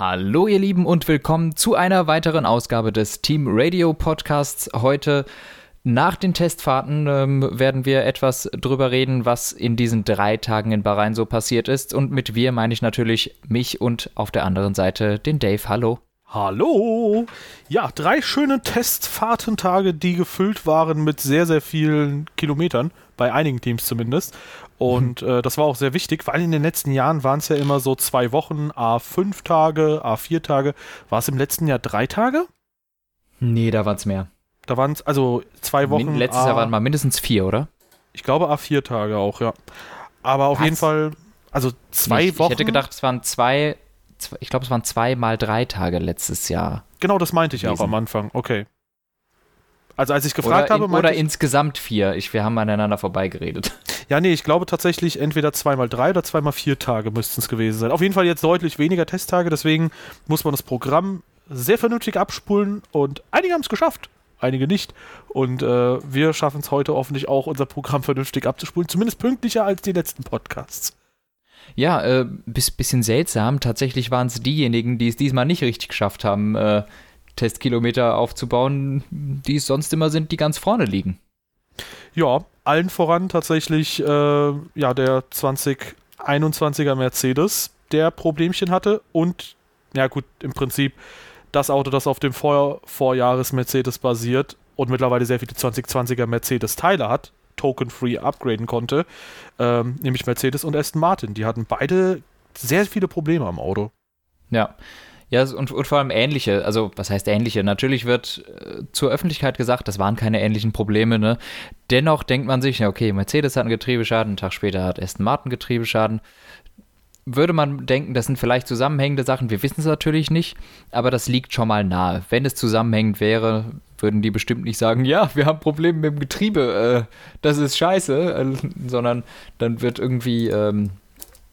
Hallo ihr Lieben und willkommen zu einer weiteren Ausgabe des Team Radio Podcasts. Heute nach den Testfahrten ähm, werden wir etwas drüber reden, was in diesen drei Tagen in Bahrain so passiert ist. Und mit wir meine ich natürlich mich und auf der anderen Seite den Dave. Hallo. Hallo! Ja, drei schöne Testfahrtentage, die gefüllt waren mit sehr, sehr vielen Kilometern, bei einigen Teams zumindest. Und mhm. äh, das war auch sehr wichtig, weil in den letzten Jahren waren es ja immer so zwei Wochen, A5 Tage, A4 Tage. War es im letzten Jahr drei Tage? Nee, da waren es mehr. Da waren es also zwei Wochen. Min letztes A Jahr waren mal mindestens vier, oder? Ich glaube A4 Tage auch, ja. Aber auf Was? jeden Fall, also zwei ich, Wochen. Ich hätte gedacht, es waren zwei ich glaube, es waren zwei mal drei Tage letztes Jahr. Genau, das meinte ich gewesen. auch am Anfang. Okay. Also als ich gefragt oder habe, in, oder ich, insgesamt vier. Ich, wir haben aneinander vorbeigeredet. Ja, nee, ich glaube tatsächlich entweder zweimal drei oder zweimal vier Tage müssten es gewesen sein. Auf jeden Fall jetzt deutlich weniger Testtage, deswegen muss man das Programm sehr vernünftig abspulen und einige haben es geschafft, einige nicht. Und äh, wir schaffen es heute hoffentlich auch, unser Programm vernünftig abzuspulen, zumindest pünktlicher als die letzten Podcasts. Ja, äh, bis, bisschen seltsam. Tatsächlich waren es diejenigen, die es diesmal nicht richtig geschafft haben, äh, Testkilometer aufzubauen, die es sonst immer sind, die ganz vorne liegen. Ja, allen voran tatsächlich äh, ja, der 2021er Mercedes, der Problemchen hatte und ja gut, im Prinzip das Auto, das auf dem Vor Vorjahres Mercedes basiert und mittlerweile sehr viele 2020er Mercedes Teile hat, token-free upgraden konnte, ähm, nämlich Mercedes und Aston Martin. Die hatten beide sehr viele Probleme am Auto. Ja. Ja, und, und vor allem ähnliche, also was heißt ähnliche? Natürlich wird äh, zur Öffentlichkeit gesagt, das waren keine ähnlichen Probleme, ne? Dennoch denkt man sich, okay, Mercedes hat einen Getriebeschaden, einen Tag später hat Aston Martin Getriebeschaden würde man denken, das sind vielleicht zusammenhängende Sachen. Wir wissen es natürlich nicht, aber das liegt schon mal nahe. Wenn es zusammenhängend wäre, würden die bestimmt nicht sagen, ja, wir haben Probleme mit dem Getriebe, äh, das ist scheiße, äh, sondern dann wird irgendwie ähm,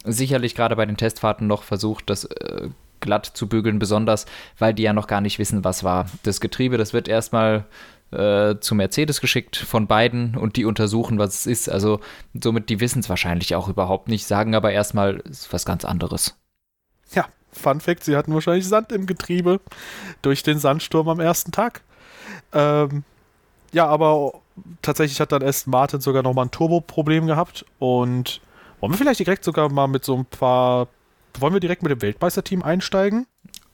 sicherlich gerade bei den Testfahrten noch versucht, das äh, glatt zu bügeln, besonders weil die ja noch gar nicht wissen, was war. Das Getriebe, das wird erstmal äh, zu Mercedes geschickt von beiden und die untersuchen, was es ist. Also somit, die wissen es wahrscheinlich auch überhaupt nicht, sagen aber erstmal, es ist was ganz anderes. Ja, Fun Fact, sie hatten wahrscheinlich Sand im Getriebe durch den Sandsturm am ersten Tag. Ähm, ja, aber tatsächlich hat dann Aston Martin sogar nochmal ein Turbo-Problem gehabt und wollen wir vielleicht direkt sogar mal mit so ein paar, wollen wir direkt mit dem Weltmeisterteam einsteigen?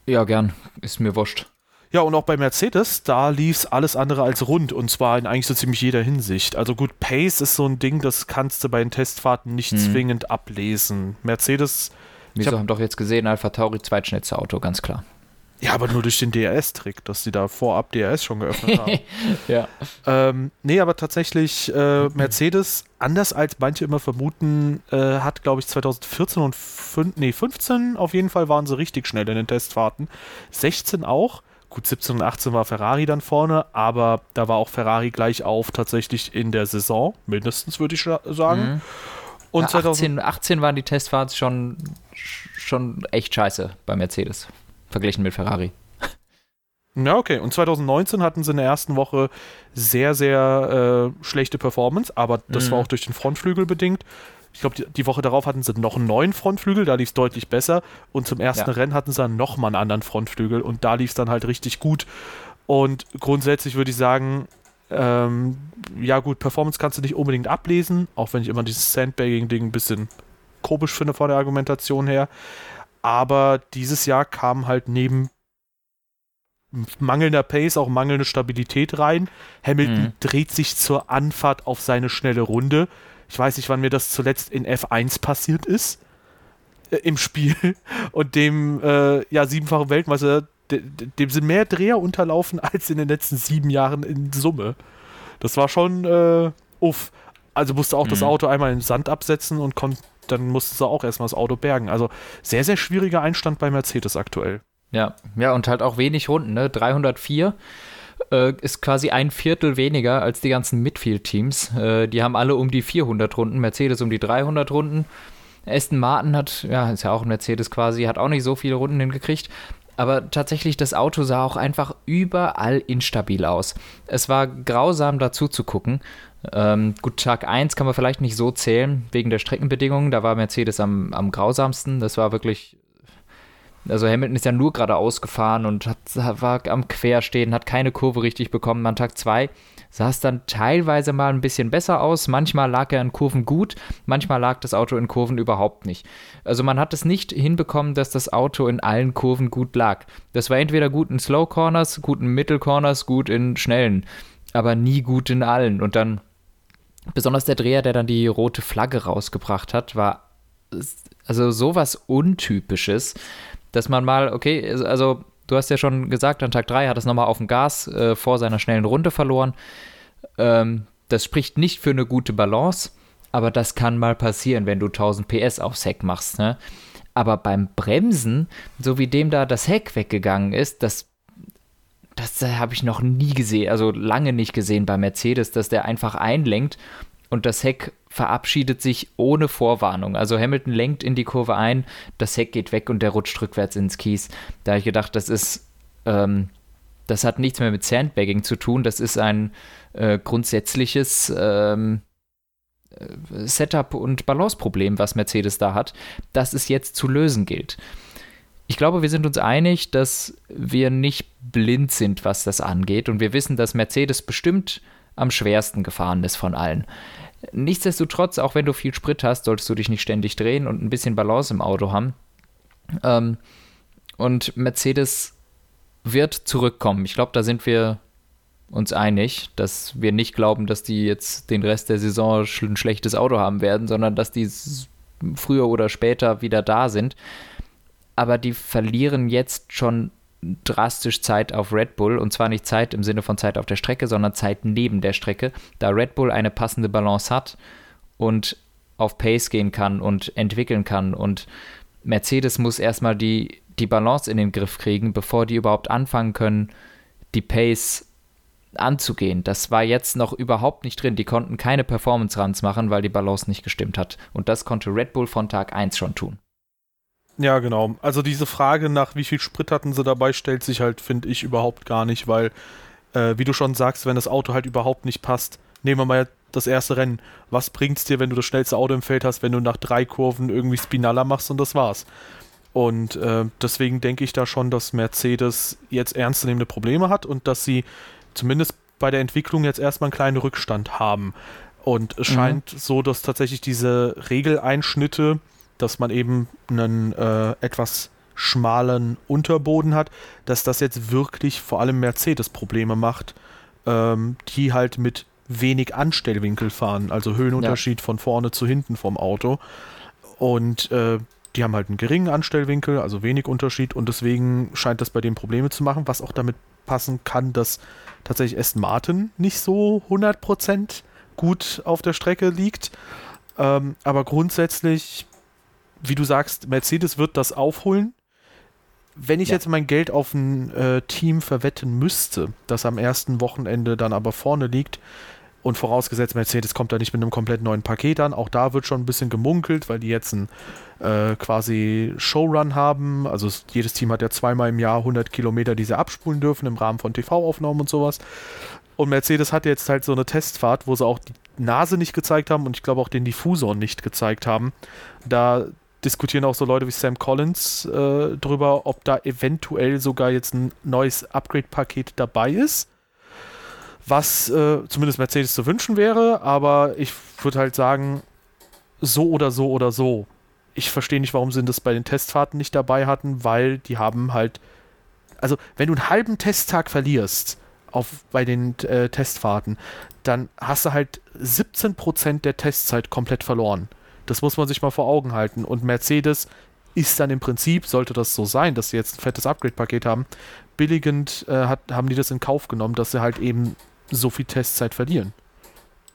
Ja, gern, ist mir wurscht. Ja, und auch bei Mercedes, da lief es alles andere als rund und zwar in eigentlich so ziemlich jeder Hinsicht. Also gut, Pace ist so ein Ding, das kannst du bei den Testfahrten nicht hm. zwingend ablesen. Mercedes. Wieso hab, haben doch jetzt gesehen, Alpha Tauri zweitschnellste Auto, ganz klar. Ja, aber nur durch den DRS-Trick, dass sie da vorab DRS schon geöffnet haben. ja. Ähm, nee, aber tatsächlich, äh, Mercedes, anders als manche immer vermuten, äh, hat, glaube ich, 2014 und 5, nee, 15 auf jeden Fall waren sie richtig schnell in den Testfahrten. 16 auch. Gut, 17 und 18 war Ferrari dann vorne, aber da war auch Ferrari gleich auf tatsächlich in der Saison, mindestens würde ich sagen. Mhm. Und ja, 18, 18 waren die Testfahrts schon, schon echt scheiße bei Mercedes, verglichen mit Ferrari. Ja, okay. Und 2019 hatten sie in der ersten Woche sehr, sehr äh, schlechte Performance, aber das mhm. war auch durch den Frontflügel bedingt ich glaube, die, die, Woche darauf hatten sie noch einen neuen Frontflügel, da lief es deutlich besser. Und zum ersten ja. Rennen hatten sie dann nochmal einen anderen Frontflügel und da lief es dann halt richtig gut. Und grundsätzlich würde ich sagen, ähm, ja gut, Performance kannst du nicht unbedingt ablesen, auch wenn ich immer dieses Sandbagging-Ding ein bisschen komisch finde von der Argumentation her. Aber dieses Jahr kam halt neben mangelnder Pace auch mangelnde Stabilität rein. Hamilton mhm. dreht sich zur Anfahrt auf seine schnelle Runde ich weiß nicht, wann mir das zuletzt in F1 passiert ist. Äh, Im Spiel. Und dem, äh, ja, siebenfachen Weltmeister, de, de, dem sind mehr Dreher unterlaufen als in den letzten sieben Jahren in Summe. Das war schon, äh, uff. Also musste auch mhm. das Auto einmal in Sand absetzen und dann musste sie auch erstmal das Auto bergen. Also sehr, sehr schwieriger Einstand bei Mercedes aktuell. Ja, ja, und halt auch wenig Runden, ne? 304 äh, ist quasi ein Viertel weniger als die ganzen Midfield-Teams. Äh, die haben alle um die 400 Runden, Mercedes um die 300 Runden. Aston Martin hat, ja, ist ja auch ein Mercedes quasi, hat auch nicht so viele Runden hingekriegt. Aber tatsächlich, das Auto sah auch einfach überall instabil aus. Es war grausam dazu zu gucken. Ähm, gut, Tag 1 kann man vielleicht nicht so zählen, wegen der Streckenbedingungen. Da war Mercedes am, am grausamsten. Das war wirklich Also Hamilton ist ja nur geradeaus gefahren und hat, war am Querstehen, hat keine Kurve richtig bekommen. An Tag 2 sah es dann teilweise mal ein bisschen besser aus. Manchmal lag er in Kurven gut, manchmal lag das Auto in Kurven überhaupt nicht. Also man hat es nicht hinbekommen, dass das Auto in allen Kurven gut lag. Das war entweder gut in Slow Corners, gut in Mittel Corners, gut in schnellen, aber nie gut in allen. Und dann besonders der Dreher, der dann die rote Flagge rausgebracht hat, war also sowas Untypisches dass man mal, okay, also du hast ja schon gesagt, an Tag 3 hat es nochmal auf dem Gas äh, vor seiner schnellen Runde verloren. Ähm, das spricht nicht für eine gute Balance, aber das kann mal passieren, wenn du 1000 PS aufs Heck machst. Ne? Aber beim Bremsen, so wie dem da das Heck weggegangen ist, das, das habe ich noch nie gesehen, also lange nicht gesehen bei Mercedes, dass der einfach einlenkt und das Heck verabschiedet sich ohne Vorwarnung. Also Hamilton lenkt in die Kurve ein, das Heck geht weg und der rutscht rückwärts ins Kies. Da habe ich gedacht, das ist, ähm, das hat nichts mehr mit Sandbagging zu tun, das ist ein äh, grundsätzliches ähm, äh, Setup- und Balanceproblem, was Mercedes da hat, das es jetzt zu lösen gilt. Ich glaube, wir sind uns einig, dass wir nicht blind sind, was das angeht. Und wir wissen, dass Mercedes bestimmt am schwersten gefahren ist von allen. Nichtsdestotrotz, auch wenn du viel Sprit hast, solltest du dich nicht ständig drehen und ein bisschen Balance im Auto haben. Ähm, und Mercedes wird zurückkommen. Ich glaube, da sind wir uns einig, dass wir nicht glauben, dass die jetzt den Rest der Saison ein schlechtes Auto haben werden, sondern dass die früher oder später wieder da sind. Aber die verlieren jetzt schon drastisch Zeit auf Red Bull und zwar nicht Zeit im Sinne von Zeit auf der Strecke, sondern Zeit neben der Strecke, da Red Bull eine passende Balance hat und auf Pace gehen kann und entwickeln kann und Mercedes muss erstmal die, die Balance in den Griff kriegen, bevor die überhaupt anfangen können, die Pace anzugehen. Das war jetzt noch überhaupt nicht drin. Die konnten keine Performance-Runs machen, weil die Balance nicht gestimmt hat. Und das konnte Red Bull von Tag 1 schon tun. Ja, genau. Also diese Frage nach wie viel Sprit hatten sie dabei, stellt sich halt, finde ich, überhaupt gar nicht, weil, äh, wie du schon sagst, wenn das Auto halt überhaupt nicht passt, nehmen wir mal das erste Rennen. Was bringt's dir, wenn du das schnellste Auto im Feld hast, wenn du nach drei Kurven irgendwie Spinalla machst und das war's? Und äh, deswegen denke ich da schon, dass Mercedes jetzt ernstzunehmende Probleme hat und dass sie zumindest bei der Entwicklung jetzt erstmal einen kleinen Rückstand haben. Und es mhm. scheint so, dass tatsächlich diese Regeleinschnitte, dass man eben einen äh, etwas schmalen Unterboden hat, dass das jetzt wirklich vor allem Mercedes Probleme macht, ähm, die halt mit wenig Anstellwinkel fahren, also Höhenunterschied ja. von vorne zu hinten vom Auto. Und äh, die haben halt einen geringen Anstellwinkel, also wenig Unterschied und deswegen scheint das bei dem Probleme zu machen, was auch damit passen kann, dass tatsächlich Aston Martin nicht so 100% gut auf der Strecke liegt. Ähm, aber grundsätzlich wie du sagst, Mercedes wird das aufholen. Wenn ich ja. jetzt mein Geld auf ein äh, Team verwetten müsste, das am ersten Wochenende dann aber vorne liegt, und vorausgesetzt, Mercedes kommt da nicht mit einem komplett neuen Paket an. Auch da wird schon ein bisschen gemunkelt, weil die jetzt einen äh, quasi Showrun haben. Also jedes Team hat ja zweimal im Jahr 100 Kilometer, die sie abspulen dürfen im Rahmen von TV-Aufnahmen und sowas. Und Mercedes hat jetzt halt so eine Testfahrt, wo sie auch die Nase nicht gezeigt haben und ich glaube auch den Diffusor nicht gezeigt haben. Da diskutieren auch so Leute wie Sam Collins äh, drüber, ob da eventuell sogar jetzt ein neues Upgrade-Paket dabei ist. Was äh, zumindest Mercedes zu wünschen wäre, aber ich würde halt sagen, so oder so oder so. Ich verstehe nicht, warum sie das bei den Testfahrten nicht dabei hatten, weil die haben halt. Also, wenn du einen halben Testtag verlierst auf, bei den äh, Testfahrten, dann hast du halt 17% der Testzeit komplett verloren. Das muss man sich mal vor Augen halten. Und Mercedes ist dann im Prinzip, sollte das so sein, dass sie jetzt ein fettes Upgrade-Paket haben, billigend äh, hat, haben die das in Kauf genommen, dass sie halt eben so viel Testzeit verlieren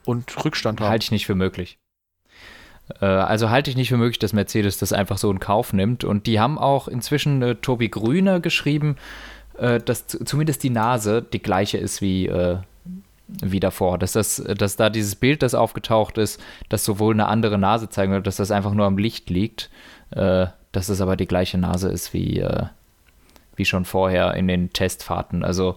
und Rückstand haben. Halte ich nicht für möglich. Äh, also halte ich nicht für möglich, dass Mercedes das einfach so in Kauf nimmt. Und die haben auch inzwischen äh, Tobi Grüner geschrieben, äh, dass zumindest die Nase die gleiche ist wie äh, wie davor. Dass, das, dass da dieses Bild, das aufgetaucht ist, das sowohl eine andere Nase zeigen wird, dass das einfach nur am Licht liegt, äh, dass es aber die gleiche Nase ist wie, äh, wie schon vorher in den Testfahrten. Also,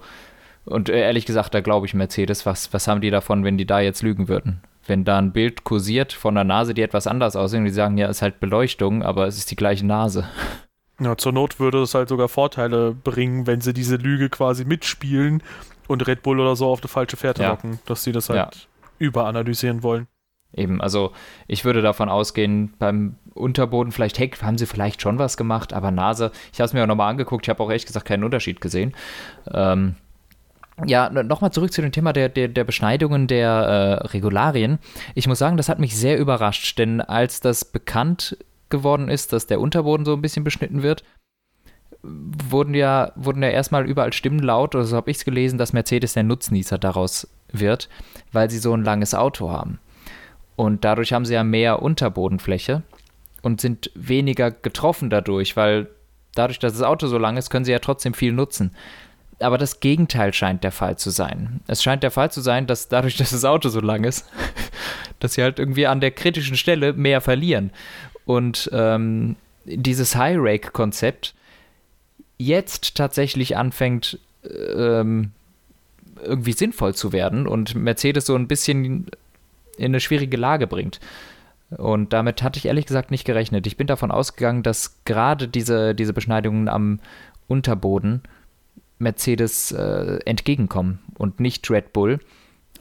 und ehrlich gesagt, da glaube ich Mercedes, was, was haben die davon, wenn die da jetzt lügen würden? Wenn da ein Bild kursiert von der Nase, die etwas anders aussehen, und die sagen, ja, ist halt Beleuchtung, aber es ist die gleiche Nase. Ja, zur Not würde es halt sogar Vorteile bringen, wenn sie diese Lüge quasi mitspielen und Red Bull oder so auf eine falsche Fährte Ja. locken, dass sie das halt Ja. überanalysieren wollen. Eben, also ich würde davon ausgehen, beim Unterboden, vielleicht Heck, haben sie vielleicht schon was gemacht, aber Nase, ich habe es mir auch nochmal angeguckt, ich habe auch ehrlich gesagt keinen Unterschied gesehen. Ähm, ja, nochmal zurück zu dem Thema der, der, der Beschneidungen der äh, Regularien. Ich muss sagen, das hat mich sehr überrascht, denn als das bekannt geworden ist, dass der Unterboden so ein bisschen beschnitten wird, wurden ja, wurden ja erstmal überall Stimmen laut, oder so habe ich es gelesen, dass Mercedes der Nutznießer daraus wird, weil sie so ein langes Auto haben. Und dadurch haben sie ja mehr Unterbodenfläche und sind weniger getroffen dadurch, weil dadurch, dass das Auto so lang ist, können sie ja trotzdem viel nutzen. Aber das Gegenteil scheint der Fall zu sein. Es scheint der Fall zu sein, dass dadurch, dass das Auto so lang ist, dass sie halt irgendwie an der kritischen Stelle mehr verlieren. Und ähm, dieses High-Rake-Konzept jetzt tatsächlich anfängt, ähm, irgendwie sinnvoll zu werden und Mercedes so ein bisschen in eine schwierige Lage bringt. Und damit hatte ich ehrlich gesagt nicht gerechnet. Ich bin davon ausgegangen, dass gerade diese, diese Beschneidungen am Unterboden Mercedes äh, entgegenkommen und nicht Red Bull.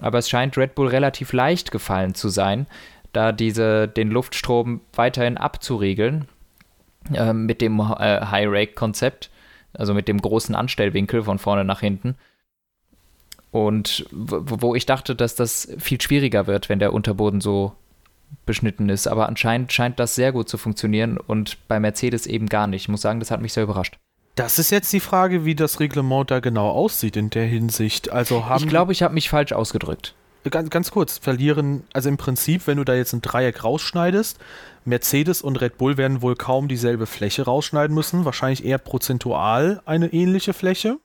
Aber es scheint Red Bull relativ leicht gefallen zu sein, da diese den Luftstrom weiterhin abzuriegeln äh, mit dem äh, High-Rake-Konzept, also mit dem großen Anstellwinkel von vorne nach hinten. Und wo ich dachte, dass das viel schwieriger wird, wenn der Unterboden so beschnitten ist. Aber anscheinend scheint das sehr gut zu funktionieren und bei Mercedes eben gar nicht. Ich muss sagen, das hat mich sehr überrascht. Das ist jetzt die Frage, wie das Reglement da genau aussieht in der Hinsicht. Also haben Ich glaube, ich habe mich falsch ausgedrückt. Ganz, ganz kurz, verlieren, also im Prinzip, wenn du da jetzt ein Dreieck rausschneidest, Mercedes und Red Bull werden wohl kaum dieselbe Fläche rausschneiden müssen, wahrscheinlich eher prozentual eine ähnliche Fläche.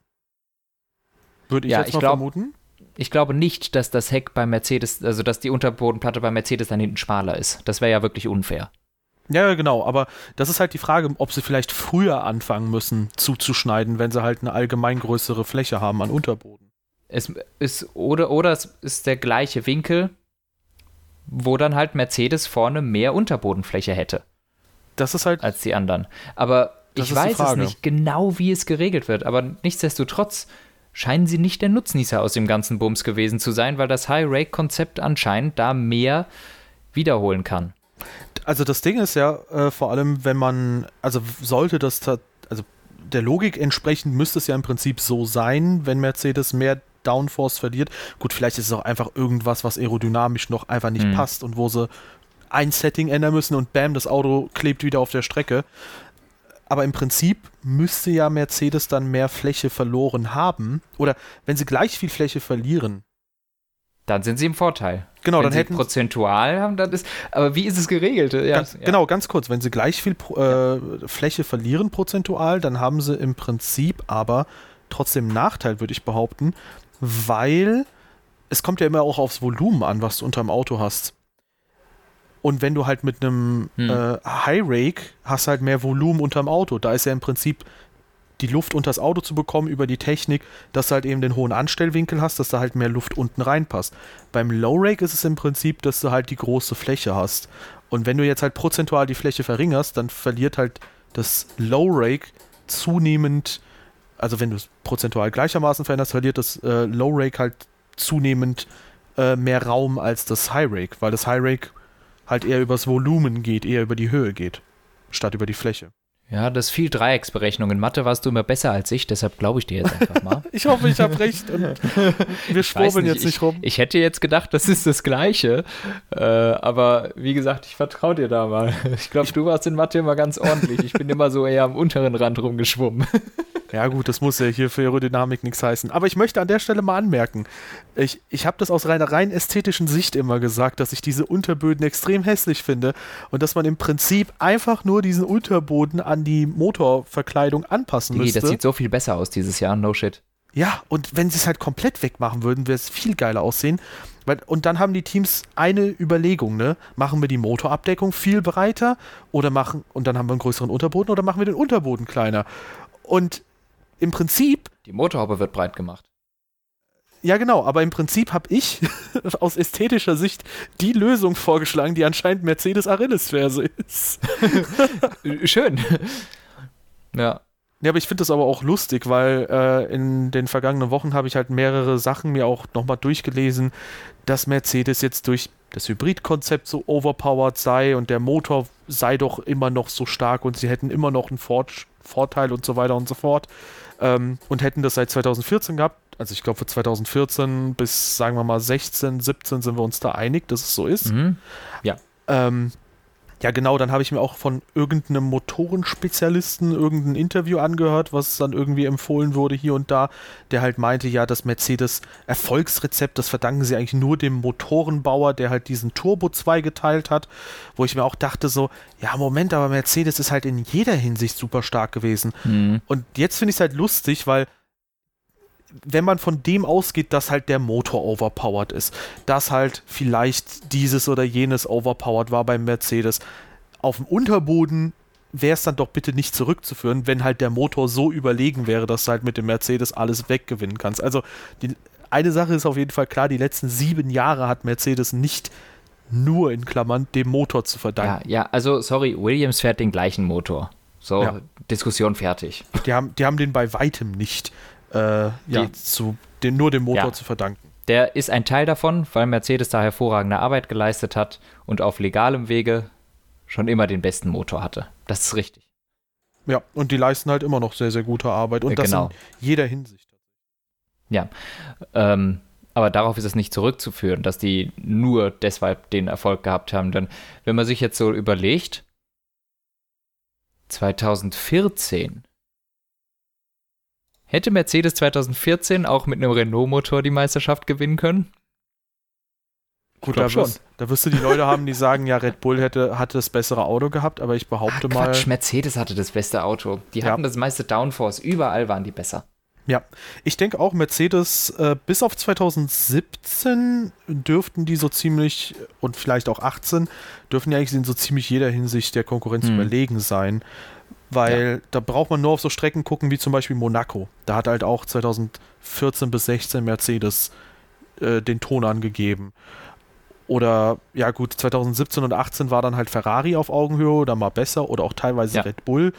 Würde ich Ja, jetzt ich mal glaub- vermuten. Ich glaube nicht, dass das Heck bei Mercedes, also dass die Unterbodenplatte bei Mercedes dann hinten schmaler ist. Das wäre ja wirklich unfair. Ja, ja, genau, aber das ist halt die Frage, ob sie vielleicht früher anfangen müssen zuzuschneiden, wenn sie halt eine allgemein größere Fläche haben an Unterboden. Es ist, oder, oder es ist der gleiche Winkel, wo dann halt Mercedes vorne mehr Unterbodenfläche hätte Das ist halt, als die anderen. Aber ich weiß es nicht genau, wie es geregelt wird. Aber nichtsdestotrotz scheinen sie nicht der Nutznießer aus dem ganzen Bums gewesen zu sein, weil das High-Rake-Konzept anscheinend da mehr wiederholen kann. also das Ding ist ja, äh, vor allem, wenn man, also sollte das, also der Logik entsprechend müsste es ja im Prinzip so sein, wenn Mercedes mehr Downforce verliert. Gut, vielleicht ist es auch einfach irgendwas, was aerodynamisch noch einfach nicht Hm. passt und wo sie ein Setting ändern müssen und bam, das Auto klebt wieder auf der Strecke. Aber im Prinzip müsste ja Mercedes dann mehr Fläche verloren haben. Oder wenn sie gleich viel Fläche verlieren. Dann sind sie im Vorteil. Genau, Wenn dann sie hätten prozentual haben, dann ist. Aber wie ist es geregelt? Ja, ganz, ja. Genau, ganz kurz. Wenn sie gleich viel äh, Fläche verlieren prozentual, dann haben sie im Prinzip aber trotzdem Nachteil, würde ich behaupten, weil es kommt ja immer auch aufs Volumen an, was du unter dem Auto hast. Und wenn du halt mit einem Hm. äh, High Rake hast halt mehr Volumen unterm Auto. Da ist ja im Prinzip die Luft unter das Auto zu bekommen über die Technik, dass du halt eben den hohen Anstellwinkel hast, dass da halt mehr Luft unten reinpasst. Beim Low Rake ist es im Prinzip, dass du halt die große Fläche hast. Und wenn du jetzt halt prozentual die Fläche verringerst, dann verliert halt das Low Rake zunehmend, also wenn du es prozentual gleichermaßen veränderst, verliert das äh, Low Rake halt zunehmend äh, mehr Raum als das High Rake, weil das High Rake halt eher übers Volumen geht, eher über die Höhe geht, statt über die Fläche. ja, das ist viel Dreiecksberechnung. In Mathe warst du immer besser als ich, deshalb glaube ich dir jetzt einfach mal. Ich hoffe, ich habe recht und wir schwurbeln jetzt ich, nicht rum. Ich hätte jetzt gedacht, das ist das Gleiche. Äh, aber wie gesagt, ich vertraue dir da mal. Ich glaube, du warst in Mathe immer ganz ordentlich. Ich bin immer so eher am unteren Rand rumgeschwommen. Ja gut, das muss ja hier für Aerodynamik nichts heißen. Aber ich möchte an der Stelle mal anmerken, ich, ich habe das aus reiner rein ästhetischen Sicht immer gesagt, dass ich diese Unterböden extrem hässlich finde und dass man im Prinzip einfach nur diesen Unterboden an die Motorverkleidung anpassen Digi, müsste. das sieht so viel besser aus dieses Jahr. No shit. Ja, und wenn sie es halt komplett wegmachen würden, wäre es viel geiler aussehen. Und dann haben die Teams eine Überlegung, ne? Machen wir die Motorabdeckung viel breiter oder machen, und dann haben wir einen größeren Unterboden oder machen wir den Unterboden kleiner? Und im Prinzip, Die Motorhaube wird breit gemacht. ja genau, aber im Prinzip habe ich aus ästhetischer Sicht die Lösung vorgeschlagen, die anscheinend Mercedes Achillesferse ist. Schön. Ja. Ja, aber ich finde das aber auch lustig, weil äh, in den vergangenen Wochen habe ich halt mehrere Sachen mir auch nochmal durchgelesen, dass Mercedes jetzt durch das Hybridkonzept so overpowered sei und der Motor sei doch immer noch so stark und sie hätten immer noch einen Vor Vorteil und so weiter und so fort. Ähm, und hätten das seit 2014 gehabt. Also ich glaube, für 2014 bis, sagen wir mal, 16, 17 sind wir uns da einig, dass es so ist. Mhm. Ja. Ähm, ja, genau, dann habe ich mir auch von irgendeinem Motorenspezialisten irgendein Interview angehört, was dann irgendwie empfohlen wurde hier und da, der halt meinte, ja, das Mercedes Erfolgsrezept, das verdanken sie eigentlich nur dem Motorenbauer, der halt diesen Turbo 2 geteilt hat, wo ich mir auch dachte so, ja, Moment, aber Mercedes ist halt in jeder Hinsicht super stark gewesen. Mhm. Und jetzt finde ich es halt lustig, weil wenn man von dem ausgeht, dass halt der Motor overpowered ist, dass halt vielleicht dieses oder jenes overpowered war beim Mercedes, auf dem Unterboden wäre es dann doch bitte nicht zurückzuführen, wenn halt der Motor so überlegen wäre, dass du halt mit dem Mercedes alles weggewinnen kannst. Also die, eine Sache ist auf jeden Fall klar, die letzten sieben Jahre hat Mercedes nicht nur in Klammern dem Motor zu verdanken. Ja, ja, also sorry, Williams fährt den gleichen Motor. So, Ja. Diskussion fertig. Die, haben, die haben den bei weitem nicht äh, ja, zu, den, nur dem Motor Ja. zu verdanken. Der ist ein Teil davon, weil Mercedes da hervorragende Arbeit geleistet hat und auf legalem Wege schon immer den besten Motor hatte. Das ist richtig. Ja, und die leisten halt immer noch sehr, sehr gute Arbeit und Äh, das genau. in jeder Hinsicht. Ähm, aber darauf ist es nicht zurückzuführen, dass die nur deshalb den Erfolg gehabt haben. Denn wenn man sich jetzt so überlegt, 2014 hätte Mercedes 2014 auch mit einem Renault-Motor die Meisterschaft gewinnen können? Gut, da wirst, da wirst du die Leute haben, die sagen, ja, Red Bull hätte, hatte das bessere Auto gehabt, aber ich behaupte mal. Quatsch, Mercedes hatte das beste Auto. Die Ja. hatten das meiste Downforce. Überall waren die besser. Ja, ich denke auch, Mercedes äh, bis auf 2017 dürften die so ziemlich, und vielleicht auch 18, dürfen die eigentlich in so ziemlich jeder Hinsicht der Konkurrenz Hm. überlegen sein. Weil da braucht man nur auf so Strecken gucken wie zum Beispiel Monaco. Da hat halt auch 2014 bis 16 Mercedes äh, den Ton angegeben. Oder, ja gut, 2017 und 18 war dann halt Ferrari auf Augenhöhe oder mal besser oder auch teilweise Ja. Red Bull.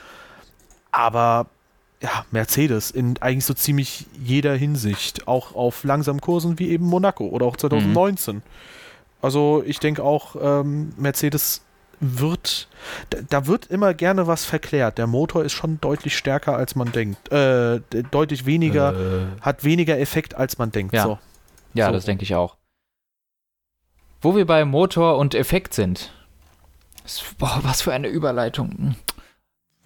Aber ja, Mercedes in eigentlich so ziemlich jeder Hinsicht, auch auf langsamen Kursen wie eben Monaco oder auch 2019. Also ich denke auch, ähm, Mercedes wird, da, wird immer gerne was verklärt. Der Motor ist schon deutlich stärker, als man denkt. Äh, deutlich weniger, hat weniger Effekt, als man denkt. Ja. So. Ja, So. das denke ich auch. Wo wir bei Motor und Effekt sind. Boah, was für eine Überleitung. Hm.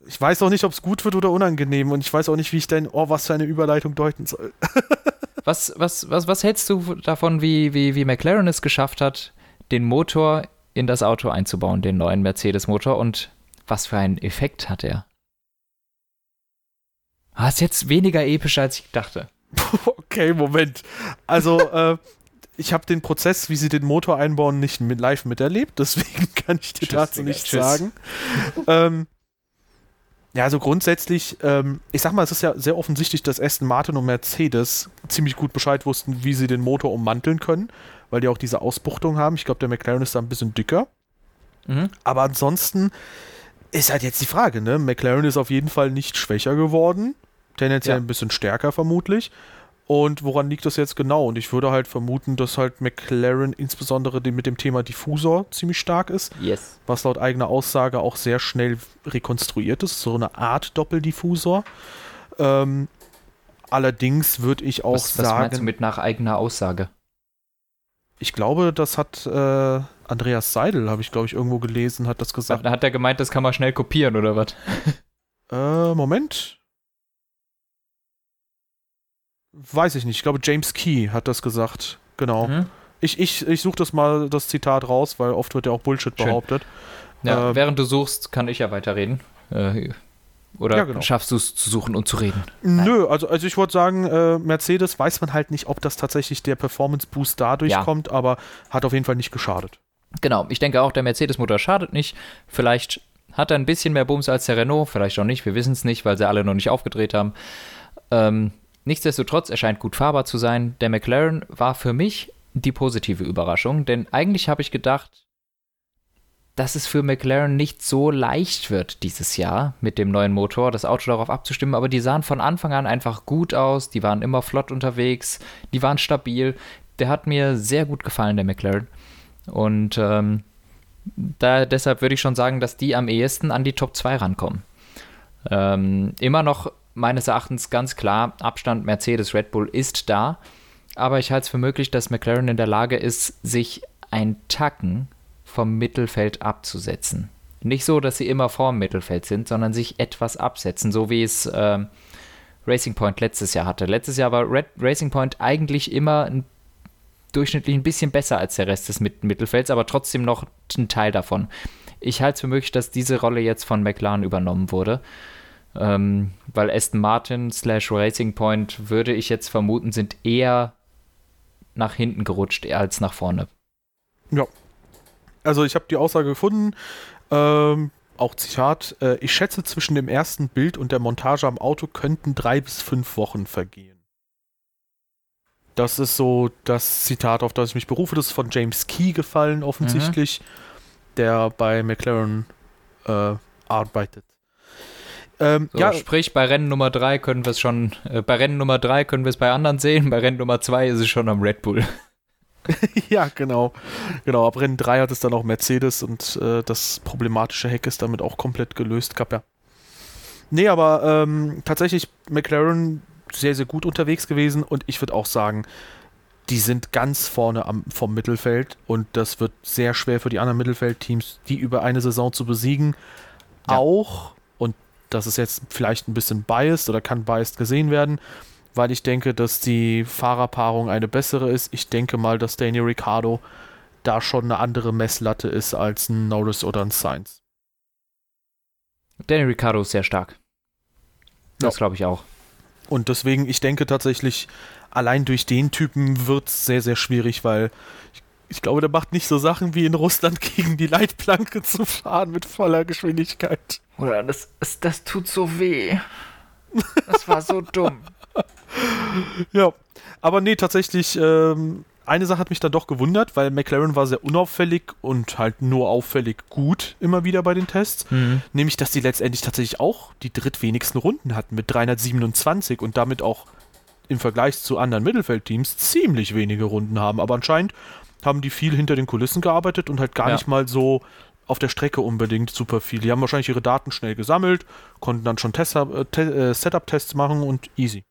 Ich weiß auch nicht, ob es gut wird oder unangenehm und ich weiß auch nicht, wie ich dein, oh, was für eine Überleitung deuten soll. Was, was, was, was hältst du davon, wie, wie, wie McLaren es geschafft hat, den Motor in das Auto einzubauen, den neuen Mercedes-Motor? Und was für einen Effekt hat er? Ah, ist jetzt weniger episch, als ich dachte. Okay, Moment. Also, äh, ich habe den Prozess, wie sie den Motor einbauen, nicht mit live miterlebt, deswegen kann ich dir dazu nichts sagen. ähm, ja, also grundsätzlich, ähm, ich sag mal, es ist ja sehr offensichtlich, dass Aston Martin und Mercedes ziemlich gut Bescheid wussten, wie sie den Motor ummanteln können, weil die auch diese Ausbuchtung haben. Ich glaube, der McLaren ist da ein bisschen dicker. Mhm. Aber ansonsten ist halt jetzt die Frage, ne? McLaren ist auf jeden Fall nicht schwächer geworden. Tendenziell Ja. ein bisschen stärker vermutlich. Und woran liegt das jetzt genau? Und ich würde halt vermuten, dass halt McLaren insbesondere mit dem Thema Diffusor ziemlich stark ist, Yes. was laut eigener Aussage auch sehr schnell rekonstruiert ist, so eine Art Doppeldiffusor. Ähm, allerdings würde ich auch Was, was meinst du sagen, mit nach eigener Aussage? ich glaube, das hat äh, Andreas Seidel, habe ich glaube ich irgendwo gelesen, hat das gesagt. Hat, hat er gemeint, das kann man schnell kopieren oder was? Äh, Moment. Weiß ich nicht. Ich glaube, James Key hat das gesagt. Genau. Mhm. Ich, ich, ich suche das mal, das Zitat raus, weil oft wird ja auch Bullshit Schön. behauptet. Ja, Ähm, während du suchst, kann ich ja weiterreden. Äh, oder Ja, genau. schaffst du es zu suchen und zu reden? Nö, also, also ich wollte sagen, äh, Mercedes weiß man halt nicht, ob das tatsächlich der Performance-Boost dadurch Ja. kommt, aber hat auf jeden Fall nicht geschadet. Genau, ich denke auch, der Mercedes-Motor schadet nicht. Vielleicht hat er ein bisschen mehr Bums als der Renault, vielleicht auch nicht, wir wissen es nicht, weil sie alle noch nicht aufgedreht haben. Ähm, nichtsdestotrotz, er scheint gut fahrbar zu sein. Der McLaren war für mich die positive Überraschung, denn eigentlich habe ich gedacht, dass es für McLaren nicht so leicht wird dieses Jahr mit dem neuen Motor, das Auto darauf abzustimmen, aber die sahen von Anfang an einfach gut aus, die waren immer flott unterwegs, die waren stabil. Der hat mir sehr gut gefallen, der McLaren. Und ähm, da, deshalb würde ich schon sagen, dass die am ehesten an die Top 2 rankommen. Ähm, immer noch meines Erachtens ganz klar, Abstand Mercedes, Red Bull ist da, aber ich halte es für möglich, dass McLaren in der Lage ist, sich ein Tacken vom Mittelfeld abzusetzen. Nicht so, dass sie immer vorm Mittelfeld sind, sondern sich etwas absetzen, so wie es äh, Racing Point letztes Jahr hatte. Letztes Jahr war Red Racing Point eigentlich immer ein, durchschnittlich ein bisschen besser als der Rest des Mittelfelds, aber trotzdem noch ein Teil davon. Ich halte es für möglich, dass diese Rolle jetzt von McLaren übernommen wurde. Ähm, weil Aston Martin slash Racing Point, würde ich jetzt vermuten, sind eher nach hinten gerutscht als nach vorne. Ja, also ich habe die Aussage gefunden, ähm, auch Zitat, äh, ich schätze zwischen dem ersten Bild und der Montage am Auto könnten drei bis fünf Wochen vergehen. Das ist so das Zitat, auf das ich mich berufe. Das ist von James Key gefallen, offensichtlich, mhm. der bei McLaren äh, arbeitet. Ähm, so, ja, sprich, bei Rennen Nummer 3 können wir es schon, äh, bei Rennen Nummer 3 können wir es bei anderen sehen, bei Rennen Nummer 2 ist es schon am Red Bull. ja, genau. Genau, ab Rennen 3 hat es dann auch Mercedes und äh, das problematische Heck ist damit auch komplett gelöst gab ja. Nee, aber ähm, tatsächlich McLaren sehr, sehr gut unterwegs gewesen und ich würde auch sagen, die sind ganz vorne am, vom Mittelfeld und das wird sehr schwer für die anderen Mittelfeldteams, die über eine Saison zu besiegen. Ja. Auch, das ist jetzt vielleicht ein bisschen biased oder kann biased gesehen werden, weil ich denke, dass die Fahrerpaarung eine bessere ist. Ich denke mal, dass Daniel Ricciardo da schon eine andere Messlatte ist als ein Norris oder ein Sainz. Daniel Ricciardo ist sehr stark. Das ja. glaube ich auch. Und deswegen, ich denke tatsächlich, allein durch den Typen wird es sehr, sehr schwierig, weil ich, ich, glaube, der macht nicht so Sachen wie in Russland gegen die Leitplanke zu fahren mit voller Geschwindigkeit. Oder das, das, das tut so weh. Das war so dumm. ja, aber nee, tatsächlich, ähm, eine Sache hat mich dann doch gewundert, weil McLaren war sehr unauffällig und halt nur auffällig gut immer wieder bei den Tests. Mhm. Nämlich, dass die letztendlich tatsächlich auch die drittwenigsten Runden hatten mit 327 und damit auch im Vergleich zu anderen Mittelfeldteams ziemlich wenige Runden haben. Aber anscheinend haben die viel hinter den Kulissen gearbeitet und halt gar ja. nicht mal so auf der Strecke unbedingt super viel. Die haben wahrscheinlich ihre Daten schnell gesammelt, konnten dann schon äh, äh, Setup-Tests machen und easy.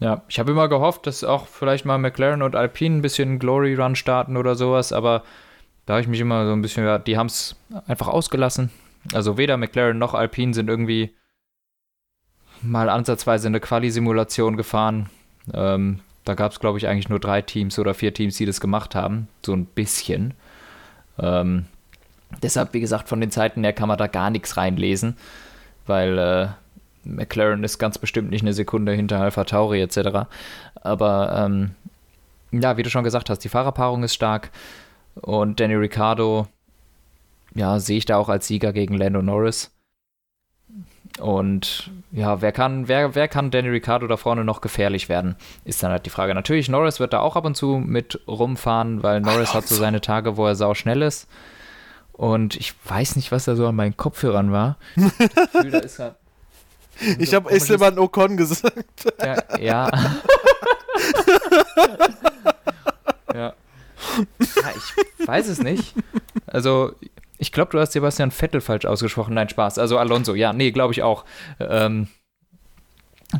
Ja, ich habe immer gehofft, dass auch vielleicht mal McLaren und Alpine ein bisschen Glory Run starten oder sowas, aber da habe ich mich immer so ein bisschen, ja, die haben es einfach ausgelassen. Also weder McLaren noch Alpine sind irgendwie mal ansatzweise eine Quali-Simulation gefahren. Ähm, da gab es, glaube ich, eigentlich nur drei Teams oder vier Teams, die das gemacht haben. So ein bisschen. Ähm, deshalb, wie gesagt, von den Zeiten her kann man da gar nichts reinlesen, weil äh, McLaren ist ganz bestimmt nicht eine Sekunde hinter Alpha Tauri etc. Aber ähm, ja, wie du schon gesagt hast, die Fahrerpaarung ist stark und Danny Ricciardo, ja, sehe ich da auch als Sieger gegen Lando Norris. Und ja, wer kann, wer, wer kann Danny Ricciardo da vorne noch gefährlich werden, ist dann halt die Frage. Natürlich, Norris wird da auch ab und zu mit rumfahren, weil Norris hat so seine Tage, wo er sau schnell ist. Und ich weiß nicht, was da so an meinen Kopfhörern war. Ich Gefühl, da ist halt ich habe Esteban Ocon gesagt. Ja. Ja. ja. ja. Ich weiß es nicht. Also, ich glaube, du hast Sebastian Vettel falsch ausgesprochen. Nein, Spaß. Also Alonso, ja, nee, glaube ich auch. Ähm,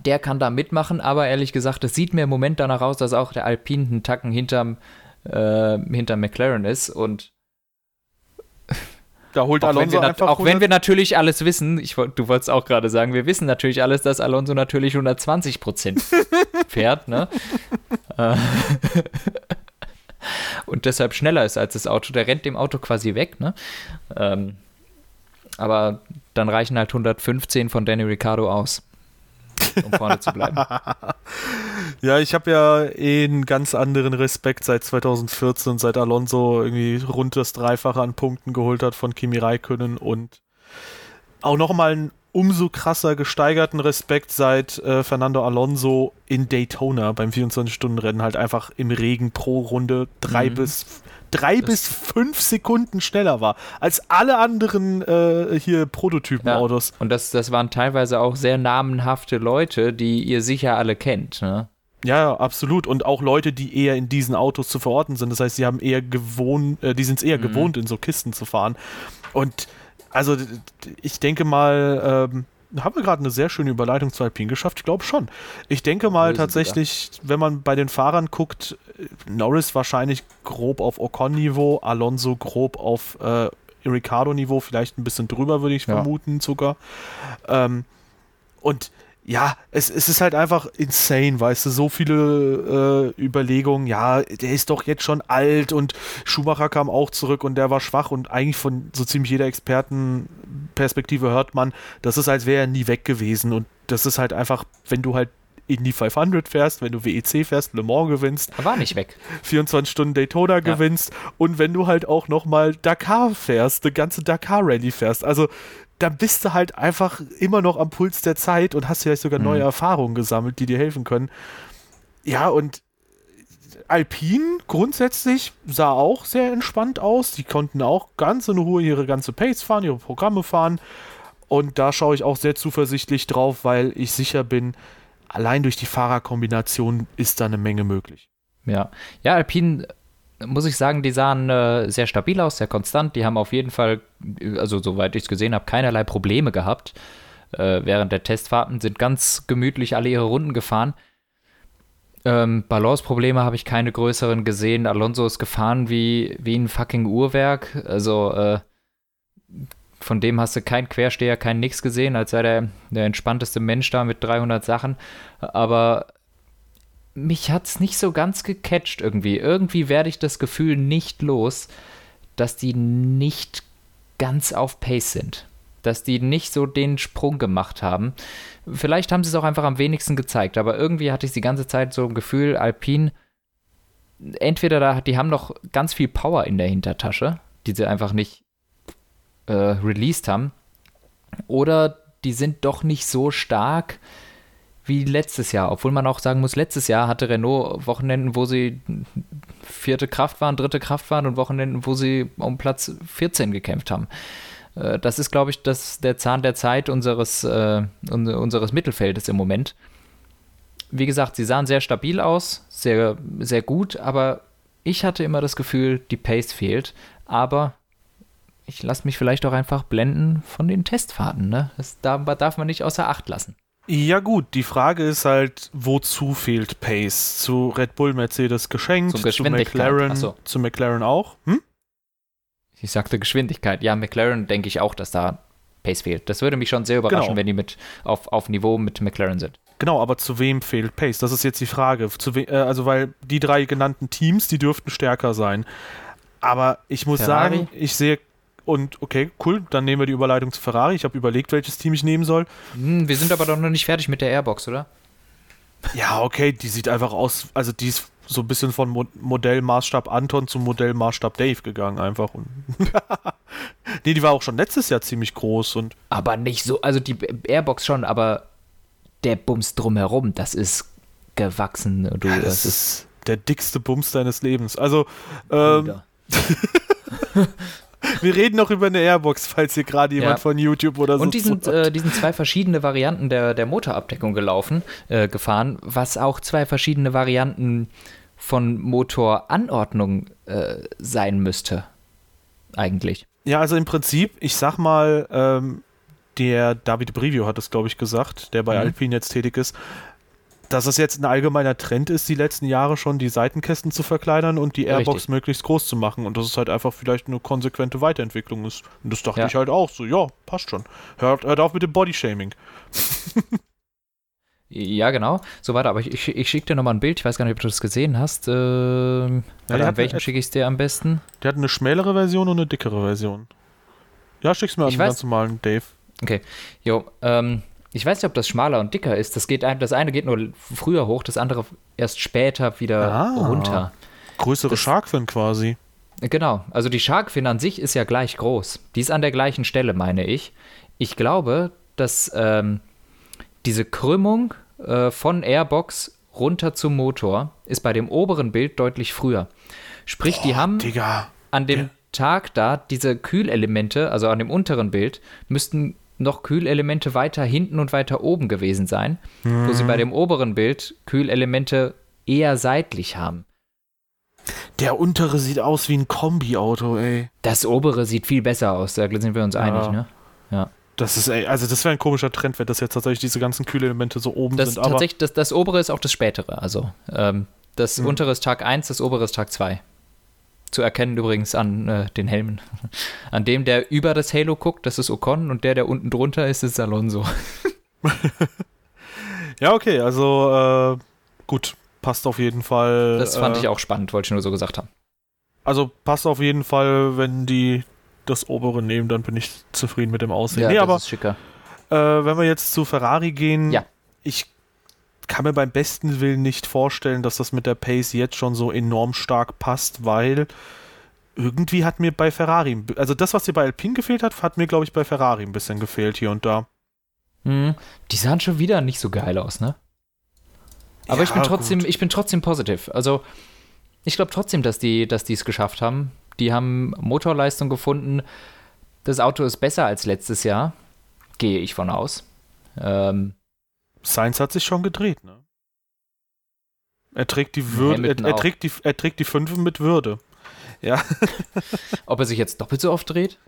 der kann da mitmachen, aber ehrlich gesagt, es sieht mir im Moment danach aus, dass auch der Alpine einen Tacken hinterm, äh, hinterm McLaren ist und da holt auch Alonso einfach. Auch wenn wir natürlich alles wissen, ich, du wolltest auch gerade sagen, wir wissen natürlich alles, dass Alonso natürlich 120 Prozent fährt, ne? Äh, und deshalb schneller ist als das Auto. Der rennt dem Auto quasi weg, ne? Ähm, aber dann reichen halt 115 von Danny Ricciardo aus um vorne zu bleiben. ja, ich habe ja eh einen ganz anderen Respekt seit 2014, seit Alonso irgendwie rund das Dreifache an Punkten geholt hat von Kimi Räikkönen und auch nochmal einen umso krasser gesteigerten Respekt seit äh, Fernando Alonso in Daytona beim 24-Stunden-Rennen halt einfach im Regen pro Runde drei mhm. bis drei das bis fünf Sekunden schneller war als alle anderen äh, hier Prototypenautos. Ja, und das, das waren teilweise auch sehr namenhafte Leute, die ihr sicher alle kennt. Ne? Ja, absolut. Und auch Leute, die eher in diesen Autos zu verorten sind. Das heißt, sie haben eher gewohnt, äh, die sind es eher mhm. gewohnt, in so Kisten zu fahren. Und also ich denke mal, ähm, haben wir gerade eine sehr schöne Überleitung zu Alpine geschafft? Ich glaube schon. Ich denke mal tatsächlich, wenn man bei den Fahrern guckt, Norris wahrscheinlich grob auf Ocon-Niveau, Alonso grob auf äh, Ricardo-Niveau, vielleicht ein bisschen drüber, würde ich ja. vermuten sogar. Ähm, und ja, es, es ist halt einfach insane, weißt du, so viele äh, Überlegungen, ja, der ist doch jetzt schon alt und Schumacher kam auch zurück und der war schwach und eigentlich von so ziemlich jeder Expertenperspektive hört man, das ist, als wäre er nie weg gewesen und das ist halt einfach, wenn du halt in die 500 fährst, wenn du WEC fährst, Le Mans gewinnst. Er war nicht weg. 24 Stunden Daytona ja. gewinnst und wenn du halt auch nochmal Dakar fährst, eine ganze Dakar-Rallye fährst. Also dann bist du halt einfach immer noch am Puls der Zeit und hast vielleicht sogar neue mhm. Erfahrungen gesammelt, die dir helfen können. Ja, und Alpine grundsätzlich sah auch sehr entspannt aus. Die konnten auch ganz in Ruhe ihre ganze Pace fahren, ihre Programme fahren. Und da schaue ich auch sehr zuversichtlich drauf, weil ich sicher bin, allein durch die Fahrerkombination ist da eine Menge möglich. Ja, ja, Alpine muss ich sagen, die sahen äh, sehr stabil aus, sehr konstant. Die haben auf jeden Fall, also soweit ich es gesehen habe, keinerlei Probleme gehabt. Äh, während der Testfahrten sind ganz gemütlich alle ihre Runden gefahren. Ähm, Balance-Probleme habe ich keine größeren gesehen. Alonso ist gefahren wie, wie ein fucking Uhrwerk. Also äh, von dem hast du keinen Quersteher, kein Nix gesehen, als sei der der entspannteste Mensch da mit 300 Sachen. Aber mich hat es nicht so ganz gecatcht irgendwie. Irgendwie werde ich das Gefühl nicht los, dass die nicht ganz auf Pace sind. Dass die nicht so den Sprung gemacht haben. Vielleicht haben sie es auch einfach am wenigsten gezeigt, aber irgendwie hatte ich die ganze Zeit so ein Gefühl, Alpine, entweder da, die haben noch ganz viel Power in der Hintertasche, die sie einfach nicht äh, released haben, oder die sind doch nicht so stark, wie letztes Jahr. Obwohl man auch sagen muss, letztes Jahr hatte Renault Wochenenden, wo sie vierte Kraft waren, dritte Kraft waren und Wochenenden, wo sie um Platz 14 gekämpft haben. Äh, das ist, glaube ich, das, der Zahn der Zeit unseres, äh, unseres Mittelfeldes im Moment. Wie gesagt, sie sahen sehr stabil aus, sehr, sehr gut, aber ich hatte immer das Gefühl, die Pace fehlt. Aber ich lasse mich vielleicht auch einfach blenden von den Testfahrten. Ne? Das darf man nicht außer Acht lassen. Ja gut, die Frage ist halt, wozu fehlt Pace? Zu Red Bull, Mercedes geschenkt, zu McLaren, so. zu McLaren auch? Hm? Ich sagte Geschwindigkeit. Ja, McLaren denke ich auch, dass da Pace fehlt. Das würde mich schon sehr überraschen, genau. wenn die mit auf, auf Niveau mit McLaren sind. Genau, aber zu wem fehlt Pace? Das ist jetzt die Frage. We- äh, also, weil die drei genannten Teams, die dürften stärker sein. Aber ich muss Ferrari? sagen, ich sehe und okay, cool, dann nehmen wir die Überleitung zu Ferrari. Ich habe überlegt, welches Team ich nehmen soll. Hm, wir sind aber doch noch nicht fertig mit der Airbox, oder? Ja, okay, die sieht einfach aus, also die ist so ein bisschen von Mo Modellmaßstab Anton zum Modellmaßstab Dave gegangen einfach. Und nee, die war auch schon letztes Jahr ziemlich groß und. Aber nicht so, also die Airbox schon, aber der Bums drumherum, das ist gewachsen. Du, ja, das, das ist der dickste Bums deines Lebens. Also, ähm, Wir reden noch über eine Airbox, falls hier gerade jemand ja. von YouTube oder so. Und die sind, äh, die sind zwei verschiedene Varianten der, der Motorabdeckung gelaufen, äh, gefahren, was auch zwei verschiedene Varianten von Motoranordnung äh, sein müsste. Eigentlich. Ja, also im Prinzip, ich sag mal, ähm, der David Brivio hat es, glaube ich, gesagt, der bei mhm. Alpine jetzt tätig ist dass es jetzt ein allgemeiner Trend ist, die letzten Jahre schon die Seitenkästen zu verkleinern und die Airbox Richtig. möglichst groß zu machen und dass es halt einfach vielleicht eine konsequente Weiterentwicklung ist. Und das dachte ja. ich halt auch so, ja, passt schon. Hört, hört auf mit dem Bodyshaming. ja, genau. So weiter. Aber ich, ich, ich schicke dir nochmal ein Bild. Ich weiß gar nicht, ob du das gesehen hast. Äh, ja, an welchen schicke ich es dir am besten? Der hat eine schmälere Version und eine dickere Version. Ja, schick's mir an den ganz normalen Dave. Okay. Jo, ähm, ich weiß nicht, ob das schmaler und dicker ist. Das, geht, das eine geht nur früher hoch, das andere erst später wieder ah, runter. Größere das, Sharkfin quasi. Genau, also die Sharkfin an sich ist ja gleich groß. Die ist an der gleichen Stelle, meine ich. Ich glaube, dass ähm, diese Krümmung äh, von Airbox runter zum Motor ist bei dem oberen Bild deutlich früher. Sprich, die haben Digga. an dem Ja. Tag da diese Kühlelemente, also an dem unteren Bild, müssten noch Kühlelemente weiter hinten und weiter oben gewesen sein, wo sie bei dem oberen Bild Kühlelemente eher seitlich haben. Der untere sieht aus wie ein Kombi-Auto, ey. Das obere sieht viel besser aus, da sind wir uns einig, ne? Ja. Das ist, ey, also das wäre ein komischer Trend, wenn das jetzt tatsächlich diese ganzen Kühlelemente so oben Das, sind. Aber tatsächlich, das, das obere ist auch das spätere, also ähm, das Mhm. untere ist Tag 1, das obere ist Tag 2. Zu erkennen übrigens an äh, den Helmen. An dem, der über das Halo guckt, das ist Ocon und der, der unten drunter ist, ist Alonso. ja, okay, also äh, gut, passt auf jeden Fall. Das fand äh, ich auch spannend, wollte ich nur so gesagt haben. Also passt auf jeden Fall, wenn die das obere nehmen, dann bin ich zufrieden mit dem Aussehen. Ja, nee, das aber ist schicker. äh, wenn wir jetzt zu Ferrari gehen, Ja. ich kann mir beim besten Willen nicht vorstellen, dass das mit der Pace jetzt schon so enorm stark passt, weil irgendwie hat mir bei Ferrari, also das, was dir bei Alpine gefehlt hat, hat mir, glaube ich, bei Ferrari ein bisschen gefehlt hier und da. Mhm. Die sahen schon wieder nicht so geil aus, ne? Aber ich Ja, bin trotzdem, gut. ich bin trotzdem positiv. Also ich glaube trotzdem, dass die, dass die es geschafft haben. Die haben Motorleistung gefunden. Das Auto ist besser als letztes Jahr, gehe ich von aus. Ähm, Sainz hat sich schon gedreht, ne? Er trägt die Würde, er, er trägt die, er trägt die Fünfen mit Würde. Ja. ob er sich jetzt doppelt so oft dreht?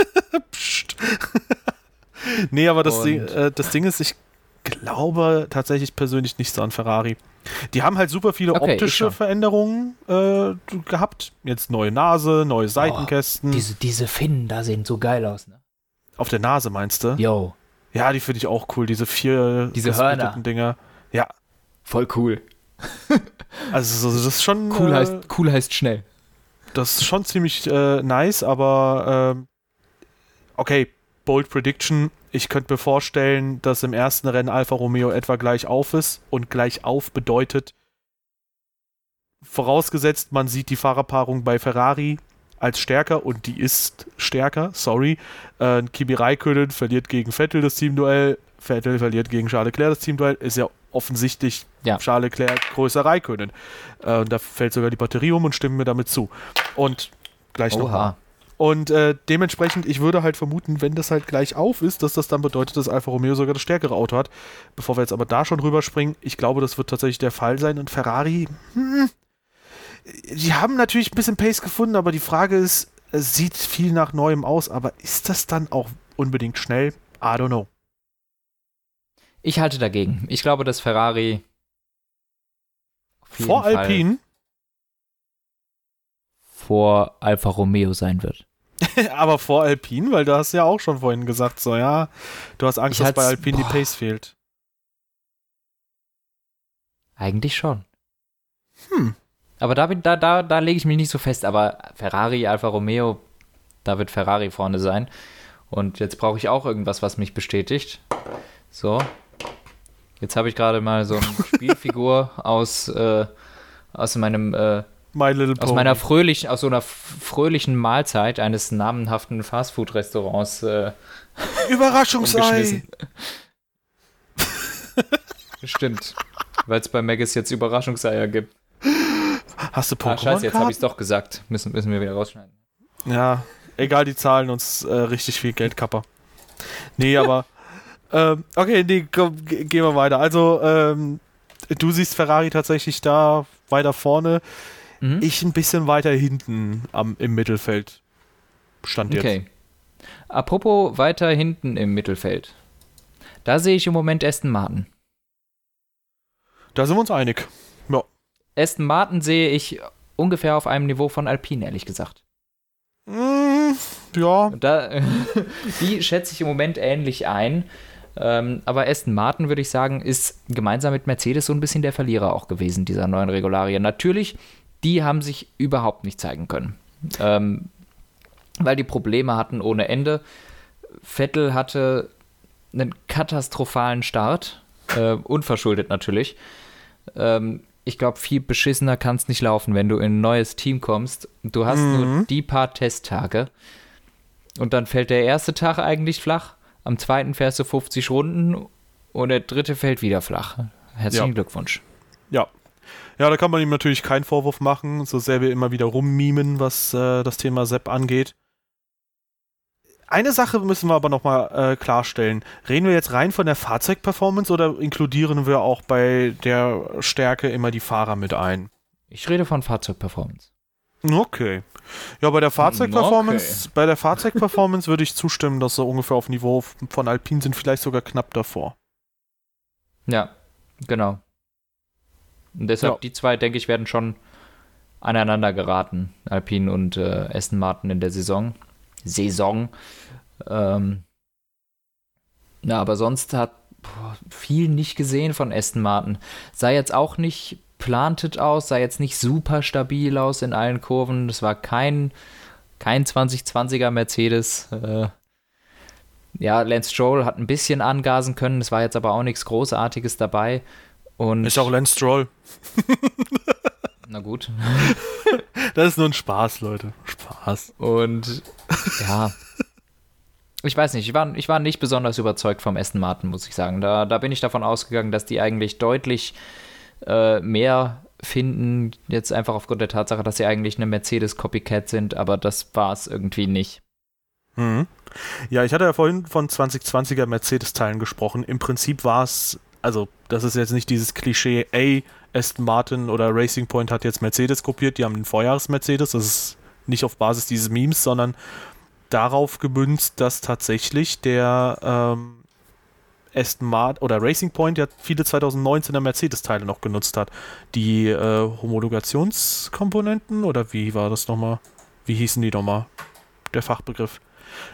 Psst. nee, aber das Ding, äh, das Ding ist, ich glaube tatsächlich persönlich nicht so an Ferrari. Die haben halt super viele Okay, optische. Veränderungen äh, gehabt. Jetzt neue Nase, neue Seitenkästen. Diese, diese Finnen da sehen so geil aus, ne? Auf der Nase meinst du? Yo, Ja, die finde ich auch cool. Diese vier Diese Hörner. Dinger. Ja, voll cool. also so- das ist schon Cool, äh, heißt, cool heißt schnell. Das ist schon ziemlich äh, nice, aber ähm, okay, Bold Prediction. Ich könnte mir vorstellen, dass im ersten Rennen Alfa Romeo etwa gleich auf ist und gleich auf bedeutet, vorausgesetzt, man sieht die Fahrerpaarung bei Ferrari als stärker und die ist stärker, sorry. Äh, Kimi Räikkönen verliert gegen Vettel das Teamduell, Vettel verliert gegen Charles Leclerc das Teamduell, ist ja offensichtlich Ja. Charles Leclerc größer Räikkönen. Äh, und da fällt sogar die Batterie um und stimmen mir damit zu. Und gleich noch und äh, dementsprechend, ich würde halt vermuten, wenn das halt gleich auf ist, dass das dann bedeutet, dass Alfa Romeo sogar das stärkere Auto hat. Bevor wir jetzt aber da schon rüberspringen, ich glaube, das wird tatsächlich der Fall sein. Und Ferrari, hm, die haben natürlich ein bisschen Pace gefunden, aber die Frage ist, es sieht viel nach Neuem aus, aber ist das dann auch unbedingt schnell? I don't know. Ich halte dagegen. Ich glaube, dass Ferrari Vor Fall Alpine, vor Alfa Romeo sein wird. aber vor Alpine, weil du hast ja auch schon vorhin gesagt, so ja, du hast Angst, dass bei Alpine die boah. Pace fehlt. Eigentlich schon. Hm. Aber da, bin- da, da, da lege ich mich nicht so fest. Aber Ferrari, Alfa Romeo, da wird Ferrari vorne sein. Und jetzt brauche ich auch irgendwas, was mich bestätigt. So. Jetzt habe ich gerade mal so eine Spielfigur aus, äh, aus meinem äh, My Little aus meiner fröhlichen, aus so einer fröhlichen Mahlzeit eines namenhaften Fastfood-Restaurants äh, Überraschungsei. Stimmt. Weil es bei Maggis jetzt Überraschungseier gibt. Hast du Ah, scheiße, jetzt habe ich es doch gesagt. Müssen, müssen wir wieder rausschneiden. Ja, egal, die zahlen uns äh, richtig viel Geld, Kappa. Nee, aber. ähm, okay, nee, komm, ge- gehen wir weiter. Also, ähm, du siehst Ferrari tatsächlich da weiter vorne. Mhm. Ich ein bisschen weiter hinten am, im Mittelfeld. Stand jetzt. Okay. Apropos weiter hinten im Mittelfeld. Da sehe ich im Moment Aston Martin. Da sind wir uns einig. Aston Martin sehe ich ungefähr auf einem Niveau von Alpine, ehrlich gesagt. Mm, ja, da, die schätze ich im Moment ähnlich ein. Ähm, aber Aston Martin, würde ich sagen, ist gemeinsam mit Mercedes so ein bisschen der Verlierer auch gewesen, dieser neuen Regularien. Natürlich, die haben sich überhaupt nicht zeigen können. Ähm, weil die Probleme hatten ohne Ende. Vettel hatte einen katastrophalen Start, äh, unverschuldet natürlich. Ähm, ich glaube, viel beschissener kann es nicht laufen, wenn du in ein neues Team kommst. Du hast nur Mhm. die paar Testtage und dann fällt der erste Tag eigentlich flach, am zweiten fährst du 50 Runden und der dritte fällt wieder flach. Herzlichen Ja. Glückwunsch. ja. Ja, da kann man ihm natürlich keinen Vorwurf machen, so sehr wir immer wieder rummimen, was äh, das Thema Sepp angeht. Eine Sache müssen wir aber nochmal äh, klarstellen. Reden wir jetzt rein von der Fahrzeugperformance oder inkludieren wir auch bei der Stärke immer die Fahrer mit ein? Ich rede von Fahrzeugperformance. Okay. Ja, bei der Fahrzeugperformance, okay. bei der Fahrzeugperformance würde ich zustimmen, dass sie ungefähr auf Niveau von Alpine sind, vielleicht sogar knapp davor. Ja, genau. Und deshalb, ja. die zwei, denke ich, werden schon aneinander geraten, Alpine und äh, Aston Martin in der Saison. Saison. Ähm, na, aber sonst hat boah, viel nicht gesehen von Aston Martin. Sah jetzt auch nicht planted aus, sah jetzt nicht super stabil aus in allen Kurven. Das war kein, kein 2020er Mercedes. Äh, ja, Lance Stroll hat ein bisschen angasen können, es war jetzt aber auch nichts Großartiges dabei. Und ist auch Lance Stroll. Na gut. das ist nur ein Spaß, Leute. Spaß. Und ja. Ich weiß nicht, ich war, ich war nicht besonders überzeugt vom Aston Martin, muss ich sagen. Da, da bin ich davon ausgegangen, dass die eigentlich deutlich äh, mehr finden, jetzt einfach aufgrund der Tatsache, dass sie eigentlich eine Mercedes-Copycat sind, aber das war es irgendwie nicht. Mhm. Ja, ich hatte ja vorhin von 2020er Mercedes-Teilen gesprochen. Im Prinzip war es also das ist jetzt nicht dieses Klischee, ey, Aston Martin oder Racing Point hat jetzt Mercedes kopiert, die haben den Vorjahres-Mercedes, das ist nicht auf Basis dieses Memes, sondern darauf gemünzt, dass tatsächlich der ähm, Aston Martin oder Racing Point ja viele 2019er Mercedes-Teile noch genutzt hat. Die äh, Homologationskomponenten oder wie war das nochmal? Wie hießen die nochmal? Der Fachbegriff.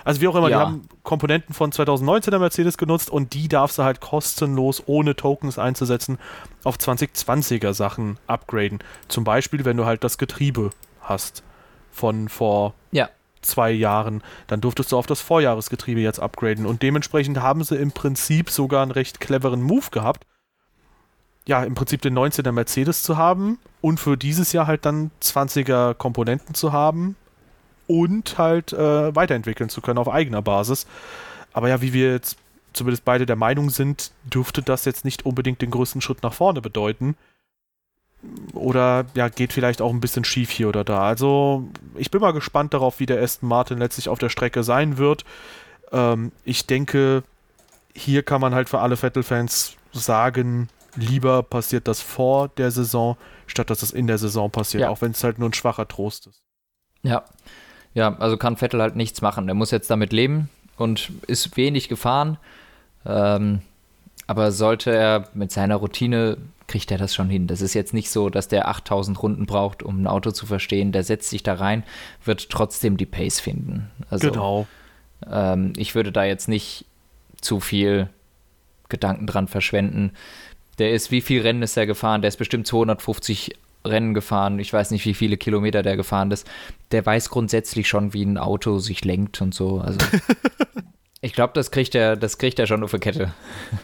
Also wie auch immer, ja. die haben Komponenten von 2019er Mercedes genutzt und die darfst du halt kostenlos, ohne Tokens einzusetzen, auf 2020er Sachen upgraden. Zum Beispiel, wenn du halt das Getriebe hast von vor ja. zwei Jahren, dann durftest du auf das Vorjahresgetriebe jetzt upgraden. Und dementsprechend haben sie im Prinzip sogar einen recht cleveren Move gehabt. Ja, im Prinzip den 19er Mercedes zu haben und für dieses Jahr halt dann 20er Komponenten zu haben, und halt äh, weiterentwickeln zu können auf eigener Basis. Aber ja, wie wir jetzt zumindest beide der Meinung sind, dürfte das jetzt nicht unbedingt den größten Schritt nach vorne bedeuten. Oder ja, geht vielleicht auch ein bisschen schief hier oder da. Also ich bin mal gespannt darauf, wie der Aston Martin letztlich auf der Strecke sein wird. Ähm, ich denke, hier kann man halt für alle Vettel-Fans sagen, lieber passiert das vor der Saison, statt dass es in der Saison passiert, ja. auch wenn es halt nur ein schwacher Trost ist. Ja, ja, also kann Vettel halt nichts machen. Er muss jetzt damit leben und ist wenig gefahren. Ähm, aber sollte er mit seiner Routine, kriegt er das schon hin. Das ist jetzt nicht so, dass der 8000 Runden braucht, um ein Auto zu verstehen. Der setzt sich da rein, wird trotzdem die Pace finden. Also, genau. Ähm, ich würde da jetzt nicht zu viel Gedanken dran verschwenden. Der ist, wie viel Rennen ist er gefahren? Der ist bestimmt 250 Rennen gefahren. Ich weiß nicht, wie viele Kilometer der gefahren ist. Der weiß grundsätzlich schon, wie ein Auto sich lenkt und so. Also ich glaube, das kriegt er, das kriegt er schon auf der Kette.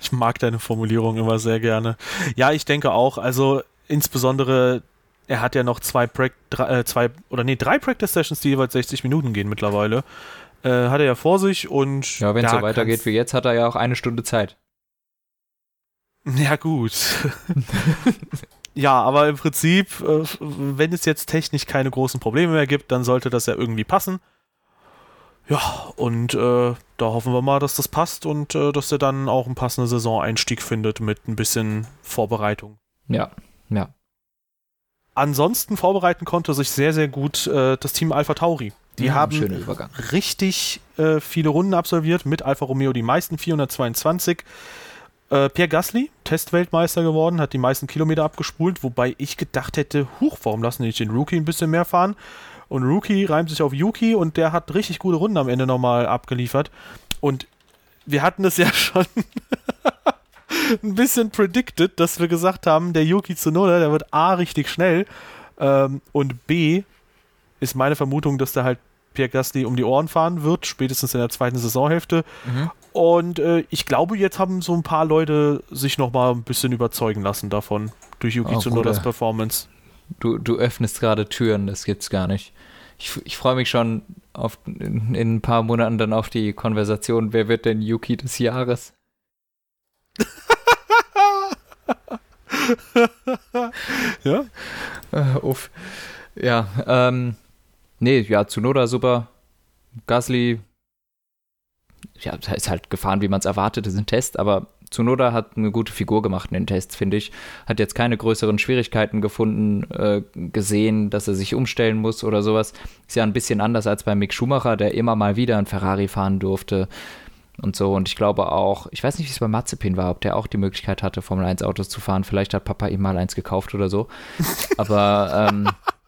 Ich mag deine Formulierung immer sehr gerne. Ja, ich denke auch. Also insbesondere er hat ja noch zwei, pra drei, äh, zwei oder nee, drei Practice Sessions, die jeweils 60 Minuten gehen mittlerweile. Äh, hat er ja vor sich und. Ja, wenn es so weitergeht wie jetzt, hat er ja auch eine Stunde Zeit. Ja, gut. Ja, aber im Prinzip, äh, wenn es jetzt technisch keine großen Probleme mehr gibt, dann sollte das ja irgendwie passen. Ja, und äh, da hoffen wir mal, dass das passt und äh, dass er dann auch einen passenden Saisoneinstieg findet mit ein bisschen Vorbereitung. Ja, ja. Ansonsten vorbereiten konnte sich sehr, sehr gut äh, das Team Alpha Tauri. Die ja, haben richtig äh, viele Runden absolviert, mit Alfa Romeo die meisten, 422. Äh, Pierre Gasly, Testweltmeister geworden, hat die meisten Kilometer abgespult, wobei ich gedacht hätte, huch, warum lassen die den Rookie ein bisschen mehr fahren? Und Rookie reimt sich auf Yuki und der hat richtig gute Runden am Ende nochmal abgeliefert. Und wir hatten es ja schon ein bisschen predicted, dass wir gesagt haben, der Yuki Tsunoda, der wird A richtig schnell ähm, und B ist meine Vermutung, dass der halt Pierre Gasly um die Ohren fahren wird, spätestens in der zweiten Saisonhälfte. Mhm. Und äh, ich glaube, jetzt haben so ein paar Leute sich noch mal ein bisschen überzeugen lassen davon durch Yuki oh, Tsunodas Performance. Du, du öffnest gerade Türen, das gibt's gar nicht. Ich, ich freue mich schon auf, in, in, ein paar Monaten dann auf die Konversation, wer wird denn Yuki des Jahres? ja? Äh, uff. Ja, ähm, nee, ja, Tsunoda super. Gasly, ja, ist halt gefahren, wie man es erwartet, ist ein Test, aber Tsunoda hat eine gute Figur gemacht in den Tests, finde ich. Hat jetzt keine größeren Schwierigkeiten gefunden, äh, gesehen, dass er sich umstellen muss oder sowas. Ist ja ein bisschen anders als bei Mick Schumacher, der immer mal wieder ein Ferrari fahren durfte und so. Und ich glaube auch, ich weiß nicht, wie es bei Mazepin war, ob der auch die Möglichkeit hatte, Formel 1 Autos zu fahren. Vielleicht hat Papa ihm mal eins gekauft oder so. Aber ähm,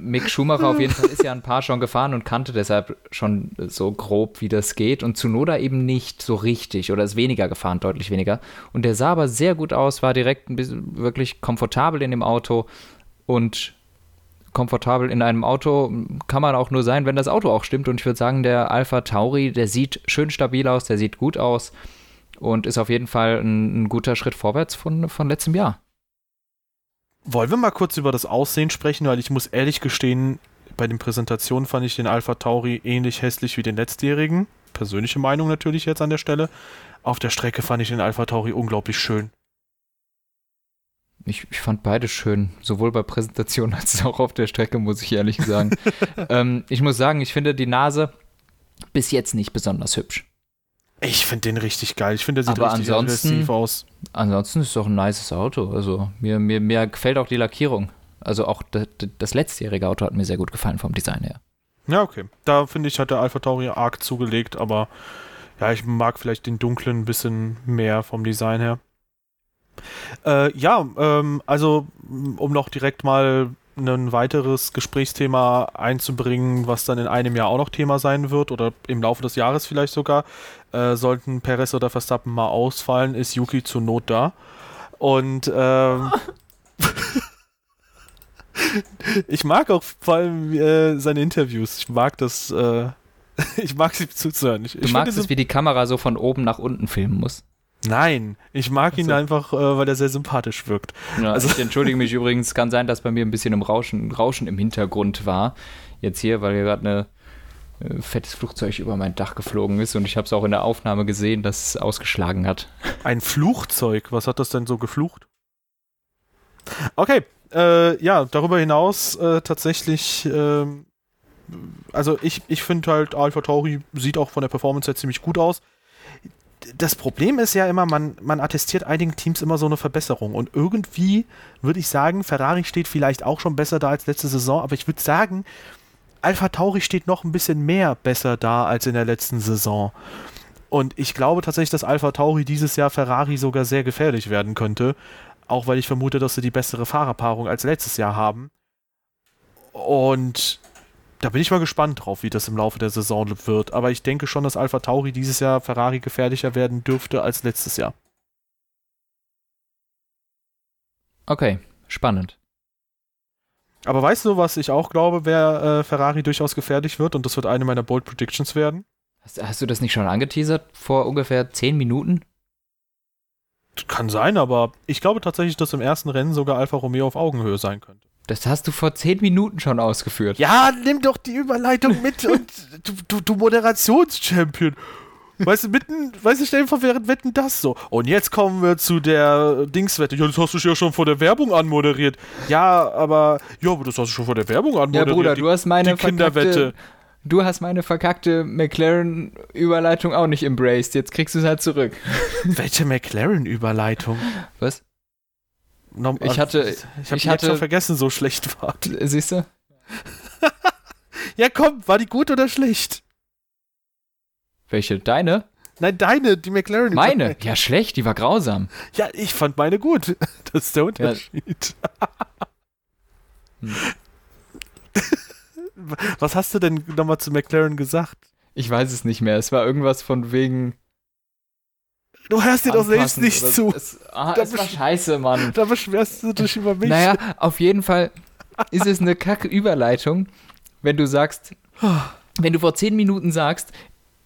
Mick Schumacher auf jeden Fall ist ja ein paar schon gefahren und kannte deshalb schon so grob, wie das geht. Und Zunoda eben nicht so richtig oder ist weniger gefahren, deutlich weniger. Und der sah aber sehr gut aus, war direkt ein bisschen wirklich komfortabel in dem Auto und komfortabel in einem Auto kann man auch nur sein, wenn das Auto auch stimmt. Und ich würde sagen, der Alpha Tauri, der sieht schön stabil aus, der sieht gut aus und ist auf jeden Fall ein, ein guter Schritt vorwärts von, von letztem Jahr. Wollen wir mal kurz über das Aussehen sprechen, weil ich muss ehrlich gestehen, bei den Präsentationen fand ich den Alpha Tauri ähnlich hässlich wie den letztjährigen. Persönliche Meinung natürlich jetzt an der Stelle. Auf der Strecke fand ich den Alpha Tauri unglaublich schön. Ich, ich, fand beide schön, sowohl bei Präsentationen als auch auf der Strecke, muss ich ehrlich sagen. ähm, ich muss sagen, ich finde die Nase bis jetzt nicht besonders hübsch. Ich finde den richtig geil. Ich finde, der sieht Aber richtig aggressiv aus. Ansonsten ist es doch ein nices Auto. Also mir, mir, mir gefällt auch die Lackierung. Also auch das, das letztjährige Auto hat mir sehr gut gefallen vom Design her. Ja, okay. Da finde ich, hat der Alpha Tauri arg zugelegt, aber ja, ich mag vielleicht den dunklen ein bisschen mehr vom Design her. Äh, ja, ähm, also um noch direkt mal ein weiteres Gesprächsthema einzubringen, was dann in einem Jahr auch noch Thema sein wird oder im Laufe des Jahres vielleicht sogar, äh, sollten Perez oder Verstappen mal ausfallen, ist Yuki zur Not da. Und ähm, ich mag auch vor allem äh, seine Interviews. Ich mag das, äh, ich mag sie zuzuhören. Ich, du ich magst es, wie die Kamera so von oben nach unten filmen muss. Nein, ich mag ihn einfach, äh, weil er sehr sympathisch wirkt. Ja, also ich entschuldige mich übrigens, kann sein, dass bei mir ein bisschen im Rauschen, Rauschen im Hintergrund war. Jetzt hier, weil hier gerade ein äh, fettes Flugzeug über mein Dach geflogen ist und ich habe es auch in der Aufnahme gesehen, dass es ausgeschlagen hat. Ein Flugzeug? Was hat das denn so geflucht? Okay, äh, ja, darüber hinaus äh, tatsächlich, ähm, also ich, ich finde halt Alpha Tauri sieht auch von der Performance her ziemlich gut aus das Problem ist ja immer, man, man attestiert einigen Teams immer so eine Verbesserung. Und irgendwie würde ich sagen, Ferrari steht vielleicht auch schon besser da als letzte Saison, aber ich würde sagen, Alpha Tauri steht noch ein bisschen mehr besser da als in der letzten Saison. Und ich glaube tatsächlich, dass Alpha Tauri dieses Jahr Ferrari sogar sehr gefährlich werden könnte. Auch weil ich vermute, dass sie die bessere Fahrerpaarung als letztes Jahr haben. Und da bin ich mal gespannt drauf, wie das im Laufe der Saison wird. Aber ich denke schon, dass Alpha Tauri dieses Jahr Ferrari gefährlicher werden dürfte als letztes Jahr. Okay, spannend. Aber weißt du, was ich auch glaube, wer äh, Ferrari durchaus gefährlich wird? Und das wird eine meiner Bold Predictions werden. Hast, hast du das nicht schon angeteasert vor ungefähr zehn Minuten? Kann sein, aber ich glaube tatsächlich, dass im ersten Rennen sogar Alfa Romeo auf Augenhöhe sein könnte. Das hast du vor zehn Minuten schon ausgeführt. Ja, nimm doch die Überleitung mit und du, du, du Moderationschampion. Weißt du, mitten, weißt du, stell dir vor, während Wetten das so. Und jetzt kommen wir zu der Dingswette. Ja, das hast du ja schon vor der Werbung anmoderiert. Ja, aber, ja, aber das hast du schon vor der Werbung anmoderiert. Ja, Bruder, du hast meine die Kinderwette. Du hast meine verkackte McLaren-Überleitung auch nicht embraced. Jetzt kriegst du es halt zurück. Welche McLaren-Überleitung? Was? No, ich hatte, ich, ich, ich hatte schon vergessen, so schlecht war. Siehst du? ja, komm, war die gut oder schlecht? Welche? Deine? Nein, deine, die McLaren. Meine? Ja, schlecht, die war grausam. Ja, ich fand meine gut. Das ist der Unterschied. Ja. Hm. Was hast du denn nochmal zu McLaren gesagt? Ich weiß es nicht mehr. Es war irgendwas von wegen. Du hörst dir doch selbst nicht zu. Es, ah, da es war scheiße, Mann. Da beschwerst du dich über mich. Naja, auf jeden Fall ist es eine kacke Überleitung, wenn du sagst, wenn du vor zehn Minuten sagst,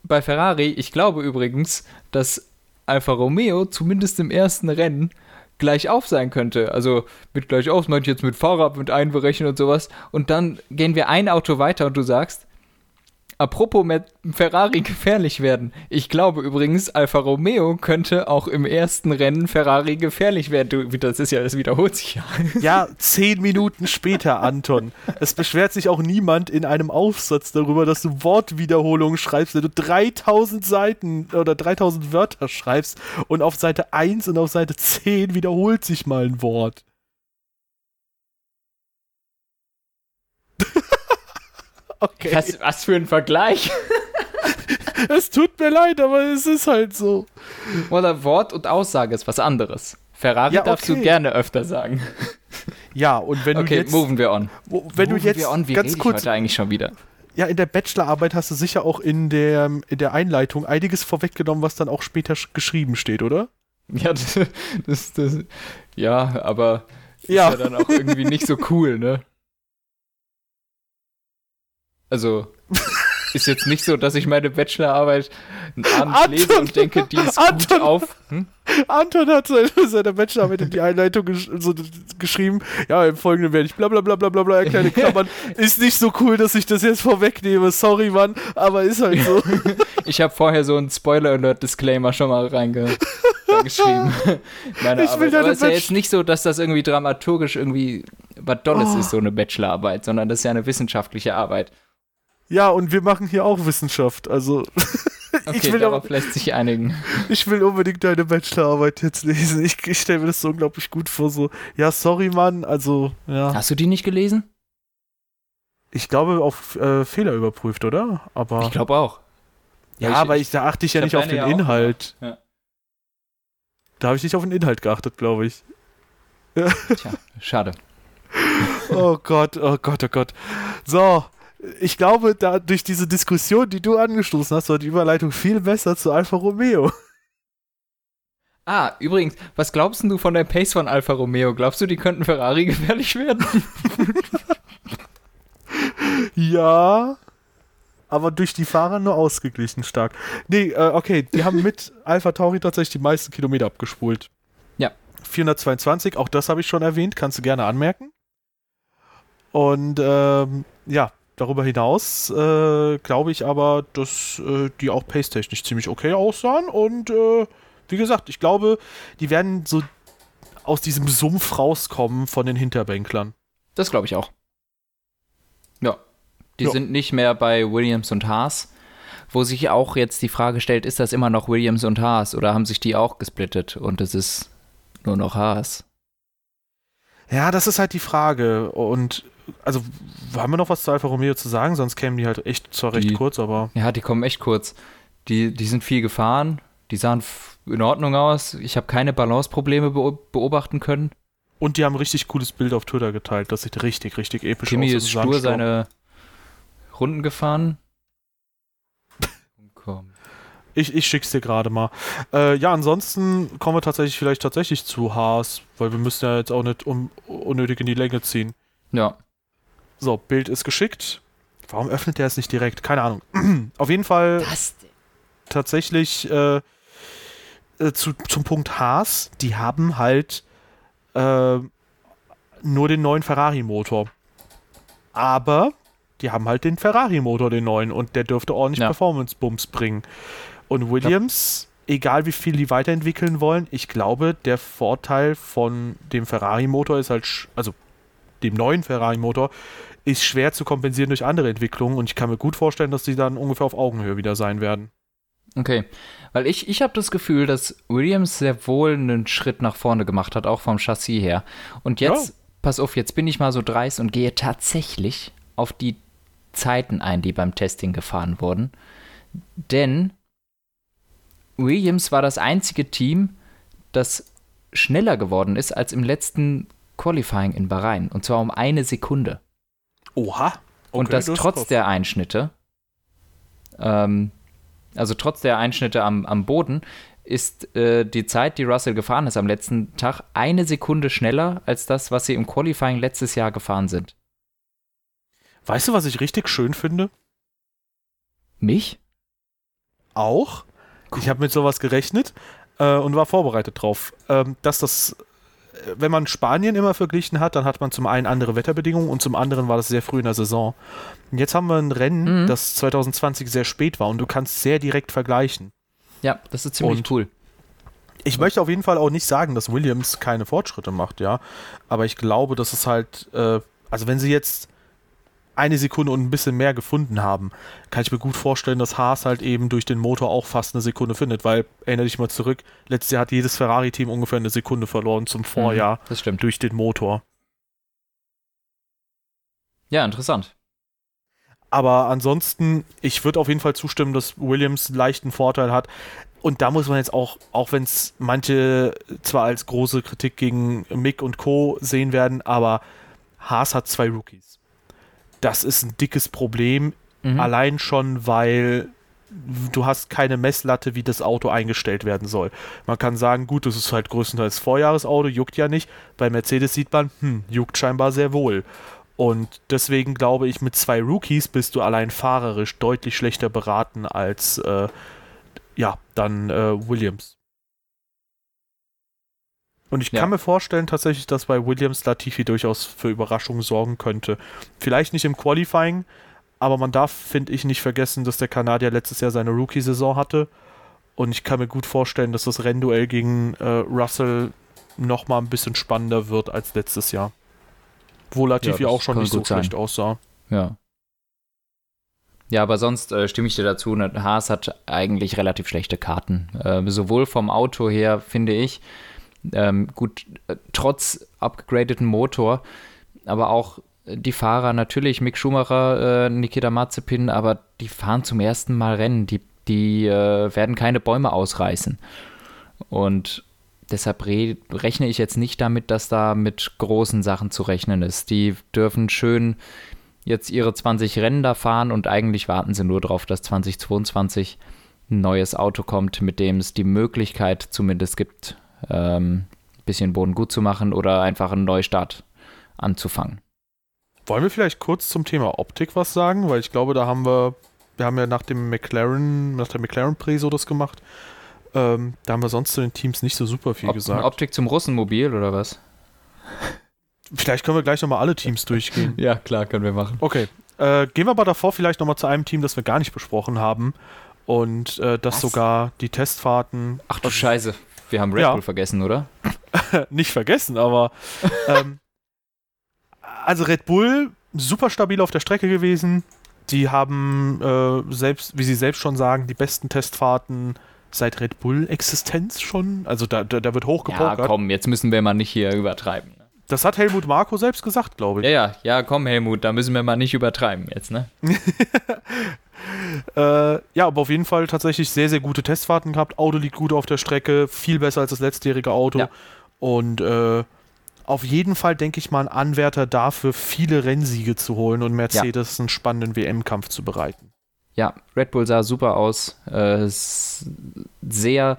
bei Ferrari, ich glaube übrigens, dass Alfa Romeo zumindest im ersten Rennen gleich auf sein könnte. Also mit gleich auf, meinte ich jetzt mit Fahrrad, mit einberechnen und sowas. Und dann gehen wir ein Auto weiter und du sagst, Apropos mit Ferrari gefährlich werden. Ich glaube übrigens, Alfa Romeo könnte auch im ersten Rennen Ferrari gefährlich werden. Du, das ist ja, das wiederholt sich ja. Ja, zehn Minuten später, Anton. Es beschwert sich auch niemand in einem Aufsatz darüber, dass du Wortwiederholungen schreibst, wenn du 3000 Seiten oder 3000 Wörter schreibst und auf Seite 1 und auf Seite 10 wiederholt sich mal ein Wort. Okay. Was, was für ein Vergleich. es tut mir leid, aber es ist halt so. Oder Wort und Aussage ist was anderes. Ferrari ja, okay. darfst du gerne öfter sagen. Ja, und wenn okay, du jetzt. moven wir on. Wenn moven du jetzt. On, wie ganz kurz. heute eigentlich schon wieder? Ja, in der Bachelorarbeit hast du sicher auch in der, in der Einleitung einiges vorweggenommen, was dann auch später geschrieben steht, oder? Ja, das, das, das ja, aber ja. ist ja dann auch irgendwie nicht so cool, ne? Also, ist jetzt nicht so, dass ich meine Bachelorarbeit abends Anton, lese und denke, die ist Anton, gut auf. Hm? Anton hat seine Bachelorarbeit in die Einleitung gesch so geschrieben, ja, im Folgenden werde ich bla bla bla bla bla bla erklären. Klammern. ist nicht so cool, dass ich das jetzt vorwegnehme. Sorry, Mann, aber ist halt so. ich habe vorher so einen Spoiler-Alert-Disclaimer schon mal reinge reingeschrieben. Meine ich will Aber es ist ja jetzt nicht so, dass das irgendwie dramaturgisch irgendwie was Dolles oh. ist, so eine Bachelorarbeit, sondern das ist ja eine wissenschaftliche Arbeit. Ja, und wir machen hier auch Wissenschaft, also. Okay, ich will darauf lässt sich einigen. Ich will unbedingt deine Bachelorarbeit jetzt lesen. Ich, ich stelle mir das so unglaublich gut vor. So, ja, sorry, Mann. Also, ja. Hast du die nicht gelesen? Ich glaube, auf äh, Fehler überprüft, oder? Aber. Ich glaube auch. Ja, ja ich, aber ich, da achte ich, ich ja nicht auf den ja Inhalt. Ja. Da habe ich nicht auf den Inhalt geachtet, glaube ich. Tja, schade. oh Gott, oh Gott, oh Gott. So, ich glaube, da durch diese Diskussion, die du angestoßen hast, war die Überleitung viel besser zu Alfa Romeo. Ah, übrigens, was glaubst du von der Pace von Alfa Romeo? Glaubst du, die könnten Ferrari gefährlich werden? ja, aber durch die Fahrer nur ausgeglichen stark. Nee, äh, okay, die haben mit Alpha Tauri tatsächlich die meisten Kilometer abgespult. Ja. 422, auch das habe ich schon erwähnt, kannst du gerne anmerken. Und ähm, ja, Darüber hinaus äh, glaube ich aber, dass äh, die auch pace-technisch ziemlich okay aussahen. Und äh, wie gesagt, ich glaube, die werden so aus diesem Sumpf rauskommen von den Hinterbänklern. Das glaube ich auch. Ja. Die ja. sind nicht mehr bei Williams und Haas, wo sich auch jetzt die Frage stellt, ist das immer noch Williams und Haas oder haben sich die auch gesplittet und es ist nur noch Haas? Ja, das ist halt die Frage. Und also haben wir noch was zu Alfa Romeo zu sagen? Sonst kämen die halt echt zwar recht die, kurz, aber. Ja, die kommen echt kurz. Die, die sind viel gefahren, die sahen in Ordnung aus. Ich habe keine Balanceprobleme beobachten können. Und die haben ein richtig cooles Bild auf Twitter geteilt. Das sieht richtig, richtig episch Kimi aus. Kimi ist stur seine Runden gefahren. Komm. Ich, ich schick's dir gerade mal. Äh, ja, ansonsten kommen wir tatsächlich vielleicht tatsächlich zu Haas, weil wir müssen ja jetzt auch nicht um, unnötig in die Länge ziehen. Ja. So, Bild ist geschickt. Warum öffnet der es nicht direkt? Keine Ahnung. Auf jeden Fall tatsächlich äh, äh, zu, zum Punkt Haas, die haben halt äh, nur den neuen Ferrari-Motor. Aber die haben halt den Ferrari-Motor, den neuen, und der dürfte ordentlich ja. Performance-Bums bringen. Und Williams, ja. egal wie viel die weiterentwickeln wollen, ich glaube, der Vorteil von dem Ferrari-Motor ist halt, also dem neuen Ferrari-Motor, ist schwer zu kompensieren durch andere Entwicklungen und ich kann mir gut vorstellen, dass die dann ungefähr auf Augenhöhe wieder sein werden. Okay, weil ich, ich habe das Gefühl, dass Williams sehr wohl einen Schritt nach vorne gemacht hat, auch vom Chassis her. Und jetzt, ja. pass auf, jetzt bin ich mal so dreist und gehe tatsächlich auf die Zeiten ein, die beim Testing gefahren wurden. Denn Williams war das einzige Team, das schneller geworden ist als im letzten Qualifying in Bahrain. Und zwar um eine Sekunde. Oha. Okay, und das, das trotz der Einschnitte, ähm, also trotz der Einschnitte am, am Boden, ist äh, die Zeit, die Russell gefahren ist am letzten Tag, eine Sekunde schneller als das, was sie im Qualifying letztes Jahr gefahren sind. Weißt du, was ich richtig schön finde? Mich? Auch. Cool. Ich habe mit sowas gerechnet äh, und war vorbereitet drauf, ähm, dass das wenn man Spanien immer verglichen hat, dann hat man zum einen andere Wetterbedingungen und zum anderen war das sehr früh in der Saison. Und jetzt haben wir ein Rennen, mhm. das 2020 sehr spät war und du kannst sehr direkt vergleichen. Ja, das ist ziemlich und cool. Ich möchte auf jeden Fall auch nicht sagen, dass Williams keine Fortschritte macht, ja. Aber ich glaube, dass es halt, äh, also wenn sie jetzt eine Sekunde und ein bisschen mehr gefunden haben, kann ich mir gut vorstellen, dass Haas halt eben durch den Motor auch fast eine Sekunde findet, weil, erinnere dich mal zurück, letztes Jahr hat jedes Ferrari-Team ungefähr eine Sekunde verloren zum Vorjahr. Mhm, das stimmt. Durch den Motor. Ja, interessant. Aber ansonsten, ich würde auf jeden Fall zustimmen, dass Williams einen leichten Vorteil hat. Und da muss man jetzt auch, auch wenn es manche zwar als große Kritik gegen Mick und Co. sehen werden, aber Haas hat zwei Rookies das ist ein dickes Problem. Mhm. Allein schon, weil du hast keine Messlatte, wie das Auto eingestellt werden soll. Man kann sagen, gut, das ist halt größtenteils Vorjahresauto, juckt ja nicht. Bei Mercedes sieht man, hm, juckt scheinbar sehr wohl. Und deswegen glaube ich, mit zwei Rookies bist du allein fahrerisch deutlich schlechter beraten als äh, ja, dann äh, Williams. Und ich ja. kann mir vorstellen tatsächlich, dass bei Williams Latifi durchaus für Überraschungen sorgen könnte. Vielleicht nicht im Qualifying, aber man darf, finde ich, nicht vergessen, dass der Kanadier letztes Jahr seine Rookie-Saison hatte. Und ich kann mir gut vorstellen, dass das Rennduell gegen äh, Russell nochmal ein bisschen spannender wird als letztes Jahr. Wo Latifi ja, auch schon nicht so schlecht aussah. Ja. Ja, aber sonst äh, stimme ich dir dazu. Ne? Haas hat eigentlich relativ schlechte Karten. Äh, sowohl vom Auto her, finde ich, ähm, gut, äh, trotz upgradeten Motor, aber auch die Fahrer, natürlich Mick Schumacher, äh, Nikita Mazepin, aber die fahren zum ersten Mal Rennen. Die, die äh, werden keine Bäume ausreißen. Und deshalb re rechne ich jetzt nicht damit, dass da mit großen Sachen zu rechnen ist. Die dürfen schön jetzt ihre 20 Rennen da fahren und eigentlich warten sie nur darauf, dass 2022 ein neues Auto kommt, mit dem es die Möglichkeit zumindest gibt, ähm, bisschen Boden gut zu machen oder einfach einen Neustart anzufangen. Wollen wir vielleicht kurz zum Thema Optik was sagen? Weil ich glaube, da haben wir, wir haben ja nach dem McLaren, nach der McLaren-Preso das gemacht. Ähm, da haben wir sonst zu den Teams nicht so super viel Ob, gesagt. Optik zum Russenmobil oder was? Vielleicht können wir gleich nochmal alle Teams durchgehen. ja, klar, können wir machen. Okay. Äh, gehen wir aber davor vielleicht nochmal zu einem Team, das wir gar nicht besprochen haben. Und äh, das was? sogar die Testfahrten. Ach du Scheiße, wir haben Red ja. Bull vergessen, oder? Nicht vergessen, aber ähm, also Red Bull super stabil auf der Strecke gewesen. Die haben äh, selbst, wie sie selbst schon sagen, die besten Testfahrten seit Red Bull Existenz schon. Also da, da, da wird hochgepokert. Ja, komm, jetzt müssen wir mal nicht hier übertreiben. Ne? Das hat Helmut Marko selbst gesagt, glaube ich. Ja, ja, ja, komm, Helmut, da müssen wir mal nicht übertreiben jetzt, ne? Äh, ja, aber auf jeden Fall tatsächlich sehr, sehr gute Testfahrten gehabt. Auto liegt gut auf der Strecke, viel besser als das letztjährige Auto. Ja. Und äh, auf jeden Fall, denke ich mal, ein Anwärter dafür, viele Rennsiege zu holen und Mercedes ja. einen spannenden WM-Kampf zu bereiten. Ja, Red Bull sah super aus. Äh, sehr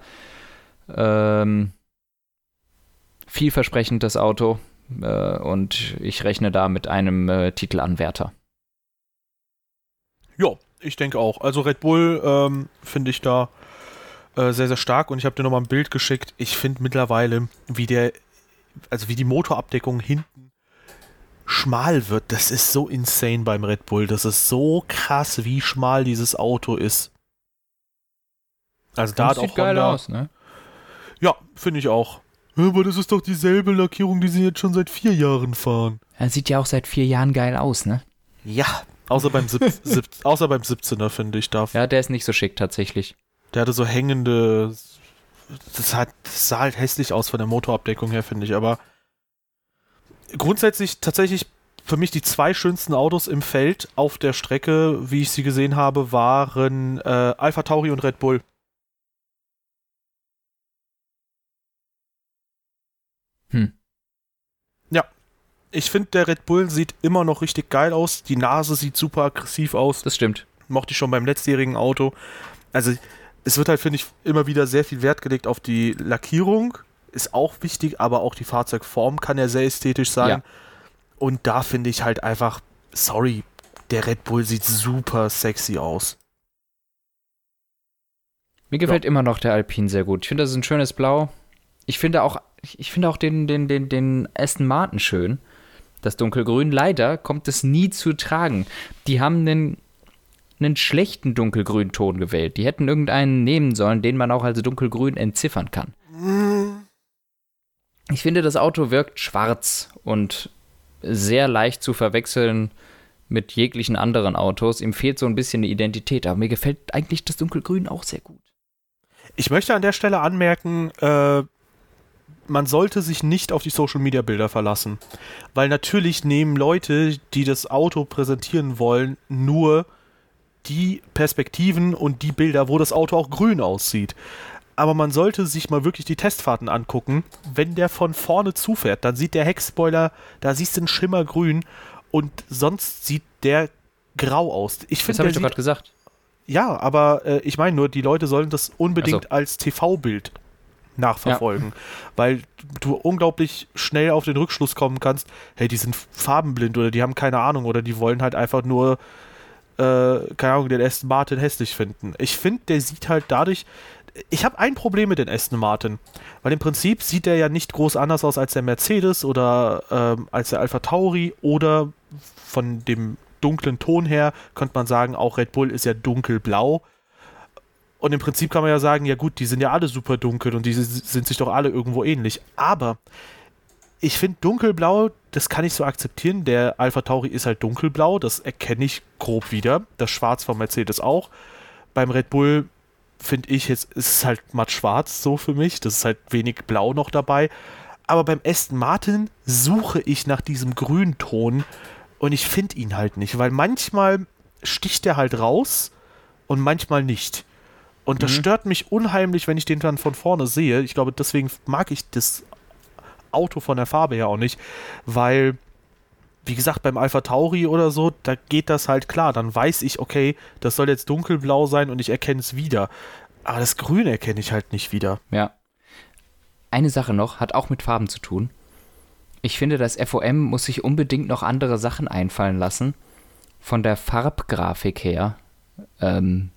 ähm, vielversprechend das Auto. Äh, und ich rechne da mit einem äh, Titelanwärter. Ja, ich denke auch. Also Red Bull ähm, finde ich da äh, sehr, sehr stark und ich habe dir nochmal ein Bild geschickt. Ich finde mittlerweile, wie der, also wie die Motorabdeckung hinten schmal wird, das ist so insane beim Red Bull. Das ist so krass, wie schmal dieses Auto ist. Also das da hat auch geil Honda, aus, ne? Ja, finde ich auch. Aber das ist doch dieselbe Lackierung, die sie jetzt schon seit vier Jahren fahren. Er sieht ja auch seit vier Jahren geil aus, ne? Ja, Außer beim, sieb, sieb, außer beim 17er, finde ich. Darf. Ja, der ist nicht so schick tatsächlich. Der hatte so hängende. Das, hat, das sah halt hässlich aus von der Motorabdeckung her, finde ich. Aber grundsätzlich tatsächlich für mich die zwei schönsten Autos im Feld auf der Strecke, wie ich sie gesehen habe, waren äh, Alpha Tauri und Red Bull. Hm. Ich finde, der Red Bull sieht immer noch richtig geil aus. Die Nase sieht super aggressiv aus. Das stimmt. Mochte ich schon beim letztjährigen Auto. Also, es wird halt, finde ich, immer wieder sehr viel Wert gelegt auf die Lackierung. Ist auch wichtig, aber auch die Fahrzeugform kann ja sehr ästhetisch sein. Ja. Und da finde ich halt einfach, sorry, der Red Bull sieht super sexy aus. Mir gefällt ja. immer noch der Alpine sehr gut. Ich finde, das ist ein schönes Blau. Ich finde auch ich finde auch den, den, den, den Aston Martin schön. Das Dunkelgrün. Leider kommt es nie zu tragen. Die haben einen, einen schlechten Dunkelgrünton gewählt. Die hätten irgendeinen nehmen sollen, den man auch als Dunkelgrün entziffern kann. Ich finde, das Auto wirkt schwarz und sehr leicht zu verwechseln mit jeglichen anderen Autos. Ihm fehlt so ein bisschen eine Identität, aber mir gefällt eigentlich das Dunkelgrün auch sehr gut. Ich möchte an der Stelle anmerken, äh, man sollte sich nicht auf die Social Media Bilder verlassen. Weil natürlich nehmen Leute, die das Auto präsentieren wollen, nur die Perspektiven und die Bilder, wo das Auto auch grün aussieht. Aber man sollte sich mal wirklich die Testfahrten angucken. Wenn der von vorne zufährt, dann sieht der Heckspoiler, da siehst du einen Schimmer grün und sonst sieht der grau aus. Ich Das finde, habe ich doch gerade gesagt. ja, aber äh, ich meine nur, die Leute sollen das unbedingt so. als TV-Bild nachverfolgen, weil du unglaublich schnell auf den Rückschluss kommen kannst, hey, die sind farbenblind oder die haben keine Ahnung oder die wollen halt einfach nur, äh, keine Ahnung, den Aston Martin hässlich finden. Ich finde, der sieht halt dadurch, ich habe ein Problem mit den Aston Martin, weil im Prinzip sieht der ja nicht groß anders aus als der Mercedes oder ähm, als der Alpha Tauri oder von dem dunklen Ton her könnte man sagen, auch Red Bull ist ja dunkelblau. Und im Prinzip kann man ja sagen, ja gut, die sind ja alle super dunkel und die sind sich doch alle irgendwo ähnlich. Aber ich finde dunkelblau, das kann ich so akzeptieren. Der Alpha Tauri ist halt dunkelblau, das erkenne ich grob wieder. Das Schwarz vom Mercedes auch. Beim Red Bull finde ich jetzt, ist es halt matt schwarz so für mich. Das ist halt wenig blau noch dabei. Aber beim Aston Martin suche ich nach diesem Grünton und ich finde ihn halt nicht, weil manchmal sticht er halt raus und manchmal nicht. Und das Mhm. stört mich unheimlich, wenn ich den dann von vorne sehe. Ich glaube, deswegen mag ich das Auto von der Farbe her auch nicht, weil, wie gesagt, beim Alpha Tauri oder so, da geht das halt klar. Dann weiß ich, okay, das soll jetzt dunkelblau sein und ich erkenne es wieder. Aber das Grün erkenne ich halt nicht wieder. Ja. Eine Sache noch, hat auch mit Farben zu tun. Ich finde, das FOM muss sich unbedingt noch andere Sachen einfallen lassen. Von der Farbgrafik her. Ähm,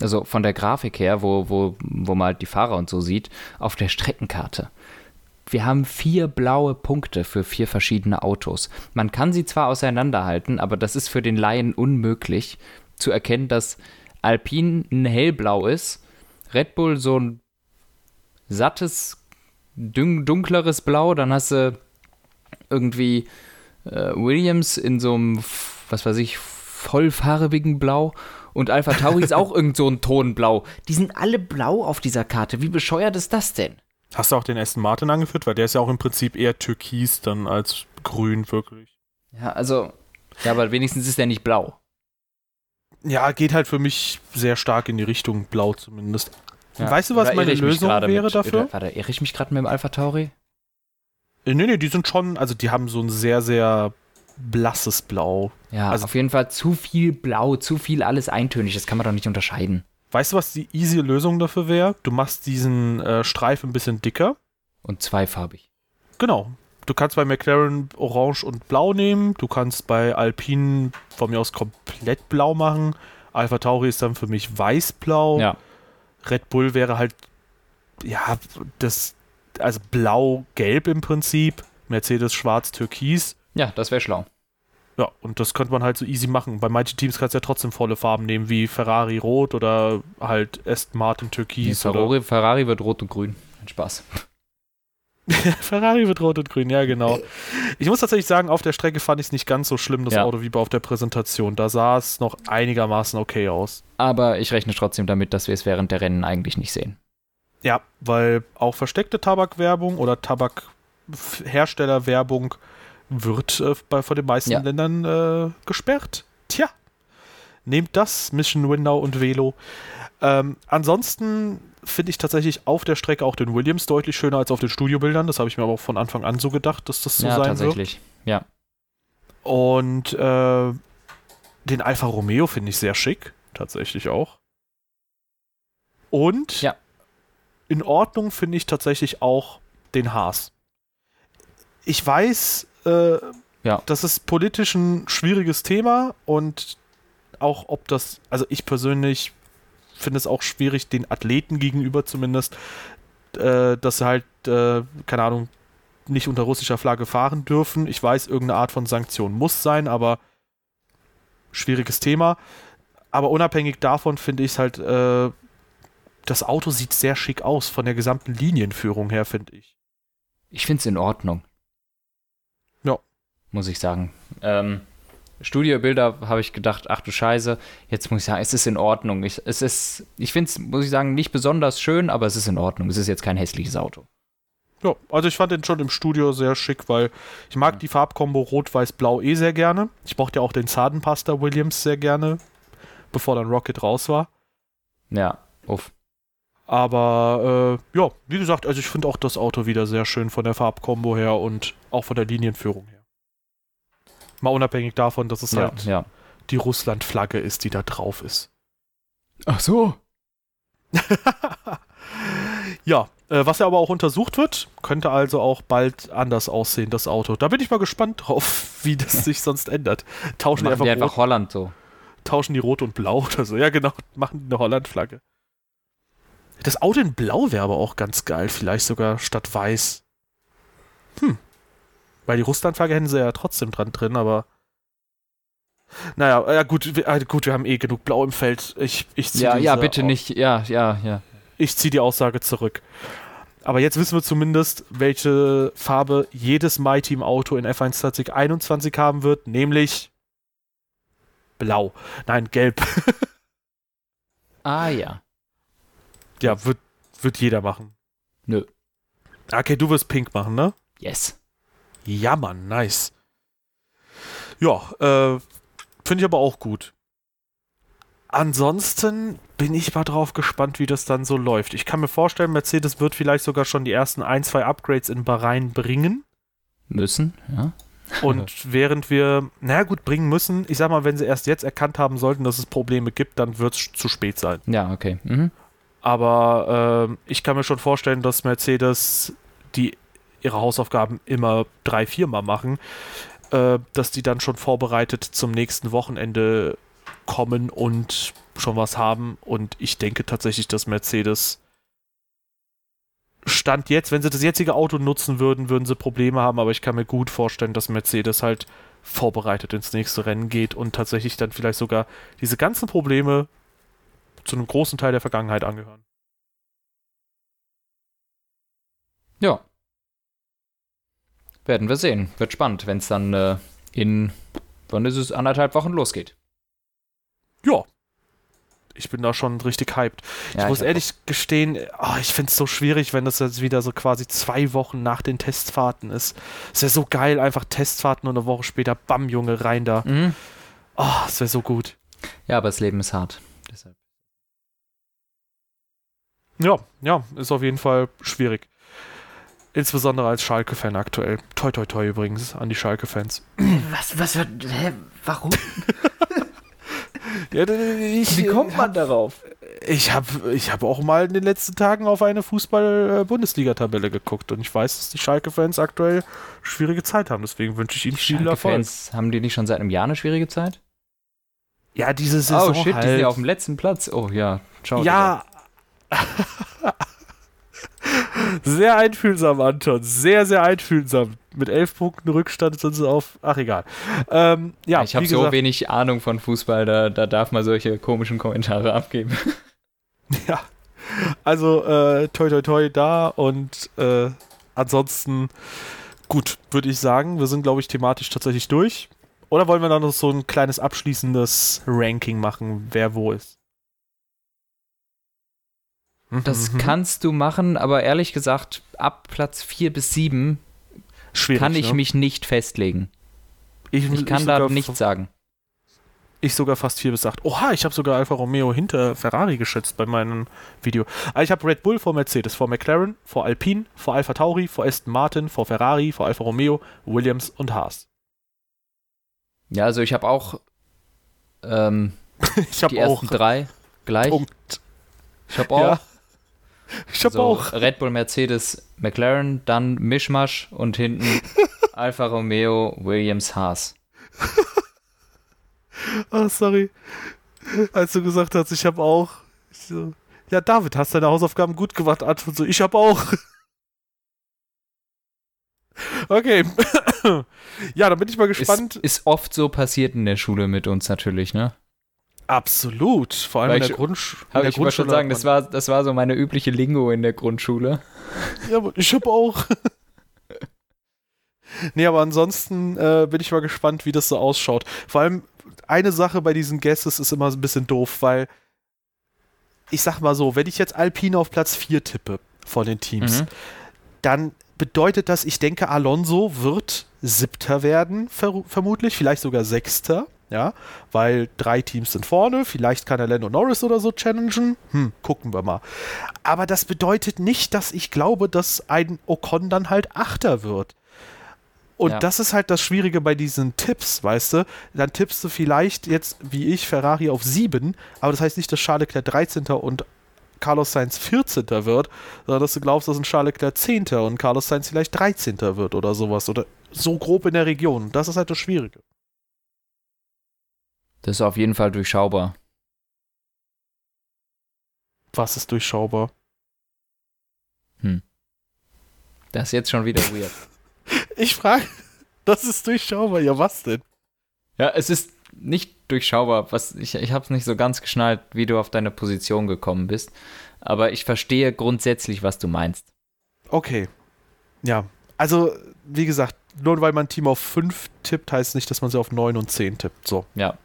also von der Grafik her, wo, wo, wo man halt die Fahrer und so sieht, auf der Streckenkarte. Wir haben vier blaue Punkte für vier verschiedene Autos. Man kann sie zwar auseinanderhalten, aber das ist für den Laien unmöglich zu erkennen, dass Alpine ein hellblau ist, Red Bull so ein sattes, dun dunkleres Blau, dann hast du irgendwie äh, Williams in so einem, was weiß ich, vollfarbigen Blau und Alpha Tauri ist auch irgend so ein Tonblau. Die sind alle blau auf dieser Karte. Wie bescheuert ist das denn? Hast du auch den Aston Martin angeführt? Weil der ist ja auch im Prinzip eher türkis dann als grün wirklich. Ja, also, ja, aber wenigstens ist der nicht blau. Ja, geht halt für mich sehr stark in die Richtung blau zumindest. Ja. Weißt du, was Oder meine Lösung wäre mit, dafür? Oder, warte, irre ich mich gerade mit dem Alpha Tauri? Äh, Nee, nee, die sind schon, also die haben so ein sehr, sehr blasses Blau. Ja, Also- auf jeden Fall zu viel blau, zu viel alles eintönig. Das kann man doch nicht unterscheiden. Weißt du, was die easy Lösung dafür wäre? Du machst diesen äh, Streifen ein bisschen dicker. Und zweifarbig. Genau. Du kannst bei McLaren orange und blau nehmen. Du kannst bei Alpine von mir aus komplett blau machen. Alpha Tauri ist dann für mich weiß-blau. Ja. Red Bull wäre halt, ja, das, also blau-gelb im Prinzip. Mercedes schwarz-türkis. Ja, das wäre schlau. Ja, und das könnte man halt so easy machen. Bei manchen Teams kannst du ja trotzdem volle Farben nehmen, wie Ferrari rot oder halt Aston Martin Nee, türkis. oder Ferrari, Ferrari wird rot und grün. Ein Spaß. Ferrari wird rot und grün, ja genau. Ich muss tatsächlich sagen, auf der Strecke fand ich es nicht ganz so schlimm, das Ja. Auto, wie auf der Präsentation. Da sah es noch einigermaßen okay aus. Aber ich rechne trotzdem damit, dass wir es während der Rennen eigentlich nicht sehen. Ja, weil auch versteckte Tabakwerbung oder Tabakherstellerwerbung wird äh, bei, von den meisten Ja. Ländern äh, gesperrt. Tja, nehmt das, Mission Window und Velo. Ähm, ansonsten finde ich tatsächlich auf der Strecke auch den Williams deutlich schöner als auf den Studiobildern. Das habe ich mir aber auch von Anfang an so gedacht, dass das so ja, sein wird. tatsächlich. Ja. Und äh, den Alfa Romeo finde ich sehr schick, tatsächlich auch. Und Ja. in Ordnung finde ich tatsächlich auch den Haas. Ich weiß, äh, Ja. das ist politisch ein schwieriges Thema und auch ob das, also ich persönlich finde es auch schwierig, den Athleten gegenüber zumindest, äh, dass sie halt, äh, keine Ahnung, nicht unter russischer Flagge fahren dürfen. Ich weiß, irgendeine Art von Sanktion muss sein, aber schwieriges Thema. Aber unabhängig davon finde ich es halt, äh, das Auto sieht sehr schick aus, von der gesamten Linienführung her, finde ich. Ich finde es in Ordnung. Muss ich sagen. Ähm, Studiobilder habe ich gedacht, ach du Scheiße, jetzt muss ich sagen, es ist in Ordnung. Ich, es ist, ich finde es, muss ich sagen, nicht besonders schön, aber es ist in Ordnung. Es ist jetzt kein hässliches Auto. Ja, also ich fand den schon im Studio sehr schick, weil ich mag ja. die Farbkombo Rot-Weiß-Blau eh sehr gerne. Ich mochte ja auch den Zadenpasta Williams sehr gerne, bevor dann Rocket raus war. Ja, uff. Aber äh, ja, wie gesagt, also ich finde auch das Auto wieder sehr schön von der Farbkombo her und auch von der Linienführung her. Mal unabhängig davon, dass es ja, halt ja. die Russland-Flagge ist, die da drauf ist. Ach so. ja, äh, was ja aber auch untersucht wird, könnte also auch bald anders aussehen, das Auto. Da bin ich mal gespannt drauf, wie das sich sonst ändert. Tauschen die einfach, die einfach Holland so. Tauschen die Rot und Blau oder so. Ja, genau, machen die eine Holland-Flagge. Das Auto in Blau wäre aber auch ganz geil, vielleicht sogar statt Weiß. Hm. Weil die Russlandflagge hätten sie ja trotzdem dran drin, aber. Naja, ja gut, wir, äh, gut, wir haben eh genug Blau im Feld. Ich, ich ziehe Ja, ja, bitte nicht. Ja, ja, ja. Ich ziehe die Aussage zurück. Aber jetzt wissen wir zumindest, welche Farbe jedes My-Team-Auto in F1 2021 haben wird, nämlich blau. Nein, gelb. ah ja. Ja, wird, wird jeder machen. Nö. Okay, du wirst pink machen, ne? Yes. Ja, Mann, nice. Ja, äh, finde ich aber auch gut. Ansonsten bin ich mal drauf gespannt, wie das dann so läuft. Ich kann mir vorstellen, Mercedes wird vielleicht sogar schon die ersten ein, zwei Upgrades in Bahrain bringen. Müssen, ja. Und während wir, naja gut, bringen müssen, ich sag mal, wenn sie erst jetzt erkannt haben sollten, dass es Probleme gibt, dann wird es zu spät sein. Ja, okay. Mhm. Aber äh, ich kann mir schon vorstellen, dass Mercedes ihre Hausaufgaben immer drei, viermal machen, äh, dass die dann schon vorbereitet zum nächsten Wochenende kommen und schon was haben. Und ich denke tatsächlich, dass Mercedes Stand jetzt, wenn sie das jetzige Auto nutzen würden, würden sie Probleme haben, aber ich kann mir gut vorstellen, dass Mercedes halt vorbereitet ins nächste Rennen geht und tatsächlich dann vielleicht sogar diese ganzen Probleme zu einem großen Teil der Vergangenheit angehören. Ja. Werden wir sehen. Wird spannend, wenn es dann äh, in, wann ist es, anderthalb Wochen losgeht. Ja. Ich bin da schon richtig hyped. Ja, ich muss ich ehrlich auch. gestehen, oh, ich finde es so schwierig, wenn das jetzt wieder so quasi zwei Wochen nach den Testfahrten ist. Es wäre so geil, einfach Testfahrten und eine Woche später, bam, Junge, rein da. Mhm. Oh, es wäre so gut. Ja, aber das Leben ist hart. Deshalb. Ja, ja, ist auf jeden Fall schwierig. Insbesondere als Schalke-Fan aktuell. Toi, toi, toi übrigens an die Schalke-Fans. Was, was, hä, warum? ja, ich, Wie kommt man darauf? Ich habe ich hab auch mal in den letzten Tagen auf eine Fußball-Bundesliga-Tabelle geguckt und ich weiß, dass die Schalke-Fans aktuell schwierige Zeit haben. Deswegen wünsche ich ihnen viel Erfolg. Fans, haben die nicht schon seit einem Jahr eine schwierige Zeit? Ja, diese Saison. Oh shit, halt. die sind ja auf dem letzten Platz. Oh ja, ciao. Ja. Sehr einfühlsam, Anton. Sehr, sehr einfühlsam. Mit elf Punkten Rückstand sind sie auf. Ach, egal. Ähm, ja, ich habe so wenig Ahnung von Fußball, da, da darf man solche komischen Kommentare abgeben. Ja. Also, äh, toi, toi, toi da und äh, ansonsten, gut, würde ich sagen, wir sind, glaube ich, thematisch tatsächlich durch. Oder wollen wir dann noch so ein kleines abschließendes Ranking machen, wer wo ist? Das mhm. kannst du machen, aber ehrlich gesagt, ab Platz 4 bis 7 Schwierig, kann ich ne? mich nicht festlegen. Ich, ich kann ich da nichts sagen. Ich sogar fast 4 bis 8. Oha, ich habe sogar Alfa Romeo hinter Ferrari geschätzt bei meinem Video. Also ich habe Red Bull vor Mercedes, vor McLaren, vor Alpine, vor Alfa Tauri, vor Aston Martin, vor Ferrari, vor Alfa Romeo, Williams und Haas. Ja, also ich habe auch ähm, ich hab die auch ersten drei gleich. Punkt. Ich habe auch ja. Ich habe so, auch. Red Bull, Mercedes, McLaren, dann Mischmasch und hinten Alfa Romeo, Williams, Haas. oh, sorry. Als du gesagt hast, ich habe auch. Ich so, Ja, David, hast deine Hausaufgaben gut gemacht? Antwort so, ich hab auch. Okay. ja, dann bin ich mal gespannt. Ist, ist oft so passiert in der Schule mit uns natürlich, ne? Absolut. Vor allem Weil in der, Grundsch in der ich Grundschule. schon sagen, das war, das war so meine übliche Lingo in der Grundschule. Ja, ich hab auch. nee, aber ansonsten äh, bin ich mal gespannt, wie das so ausschaut. Vor allem eine Sache bei diesen Guesses ist immer ein bisschen doof, weil ich sag mal so, wenn ich jetzt Alpine auf Platz 4 tippe von den Teams, mhm. dann bedeutet das, ich denke, Alonso wird Siebter werden, ver vermutlich, vielleicht sogar Sechster. Ja, weil drei Teams sind vorne, vielleicht kann er Lando Norris oder so challengen. Hm, gucken wir mal. Aber das bedeutet nicht, dass ich glaube, dass ein Ocon dann halt Achter wird. Und ja. das ist halt das Schwierige bei diesen Tipps, weißt du? Dann tippst du vielleicht jetzt, wie ich, Ferrari auf 7, aber das heißt nicht, dass Charles Leclerc 13. und Carlos Sainz 14. wird, sondern dass du glaubst, dass ein Charles Leclerc 10. und Carlos Sainz vielleicht 13. wird oder sowas. Oder so grob in der Region. Das ist halt das Schwierige. Das ist auf jeden Fall durchschaubar. Was ist durchschaubar? Hm. Das ist jetzt schon wieder weird. Ich frage, das ist durchschaubar. Ja, was denn? Ja, es ist nicht durchschaubar. Was, ich ich habe es nicht so ganz geschnallt, wie du auf deine Position gekommen bist. Aber ich verstehe grundsätzlich, was du meinst. Okay. Ja. Also, wie gesagt, nur weil man ein Team auf 5 tippt, heißt nicht, dass man sie auf 9 und 10 tippt. So. Ja.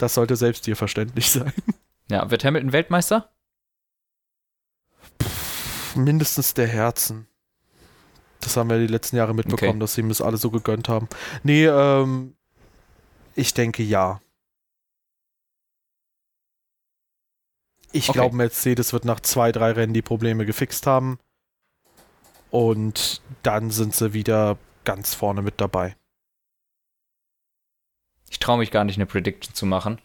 Das sollte selbst dir verständlich sein. Ja, wird Hamilton Weltmeister? Pff, mindestens der Herzen. Das haben wir die letzten Jahre mitbekommen, okay. dass sie ihm das alle so gegönnt haben. Nee, ähm, ich denke ja. Ich okay. glaube, Mercedes wird nach zwei, drei Rennen die Probleme gefixt haben. Und dann sind sie wieder ganz vorne mit dabei. Ich traue mich gar nicht, eine Prediction zu machen.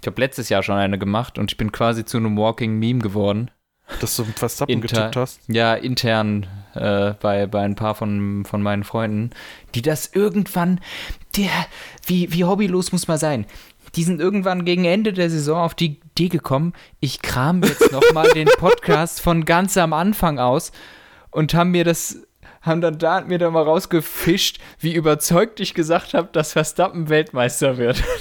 Ich habe letztes Jahr schon eine gemacht und ich bin quasi zu einem Walking Meme geworden. Dass du Verstappen Inter getippt hast? Ja, intern äh, bei, bei ein paar von, von meinen Freunden, die das irgendwann, der, wie, wie hobbylos muss man sein? Die sind irgendwann gegen Ende der Saison auf die Idee gekommen, ich kram jetzt nochmal den Podcast von ganz am Anfang aus und haben mir das haben dann da mir da mal rausgefischt, wie überzeugt ich gesagt habe, dass Verstappen Weltmeister wird.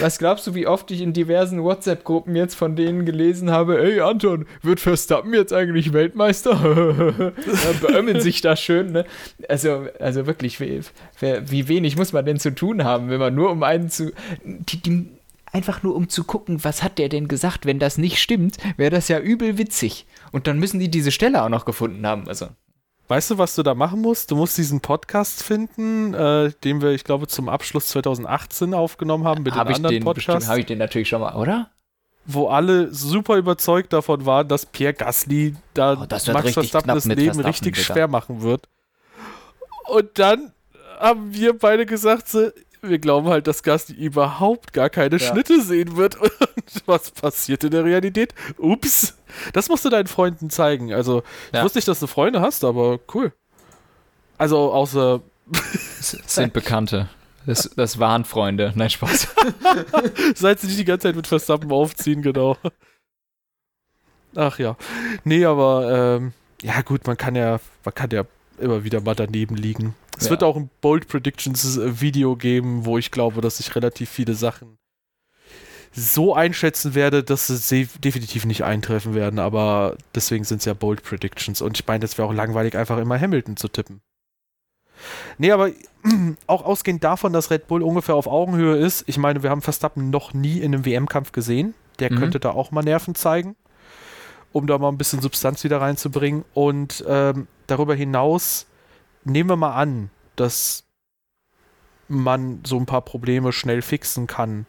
was glaubst du, wie oft ich in diversen WhatsApp-Gruppen jetzt von denen gelesen habe, ey Anton, wird Verstappen jetzt eigentlich Weltmeister? Dann beömmeln sich da schön, ne? Also, also wirklich, wie, wie, wenig muss man denn zu tun haben, wenn man nur um einen zu. Die, die, einfach nur um zu gucken, was hat der denn gesagt? Wenn das nicht stimmt, wäre das ja übel witzig. Und dann müssen die diese Stelle auch noch gefunden haben. Also. Weißt du, was du da machen musst? Du musst diesen Podcast finden, äh, den wir, ich glaube, zum Abschluss 2018 aufgenommen haben mit hab den anderen Podcasts. Habe ich den natürlich schon mal, oder? Wo alle super überzeugt davon waren, dass Pierre Gasly da oh, Max Verstappen das Leben Verstappen, richtig schwer machen wird. Und dann haben wir beide gesagt, so, wir glauben halt, dass Gasly überhaupt gar keine ja. Schnitte sehen wird. Und was passiert in der Realität? Ups. Das musst du deinen Freunden zeigen. Also, ich ja. wusste nicht, dass du Freunde hast, aber cool. Also, außer. sind Bekannte. Das, das waren Freunde. Nein, Spaß. Seit sie nicht die ganze Zeit mit Verstappen aufziehen, genau. Ach ja. Nee, aber ähm, ja gut, man kann ja, man kann ja immer wieder mal daneben liegen. Es ja. wird auch ein Bold Predictions äh, Video geben, wo ich glaube, dass ich relativ viele Sachen so einschätzen werde, dass sie definitiv nicht eintreffen werden, aber deswegen sind es ja Bold Predictions und ich meine, das wäre auch langweilig, einfach immer Hamilton zu tippen. Nee, aber auch ausgehend davon, dass Red Bull ungefähr auf Augenhöhe ist, ich meine, wir haben Verstappen noch nie in einem WM-Kampf gesehen. Der mhm. könnte da auch mal Nerven zeigen, um da mal ein bisschen Substanz wieder reinzubringen. Und ähm, darüber hinaus nehmen wir mal an, dass man so ein paar Probleme schnell fixen kann.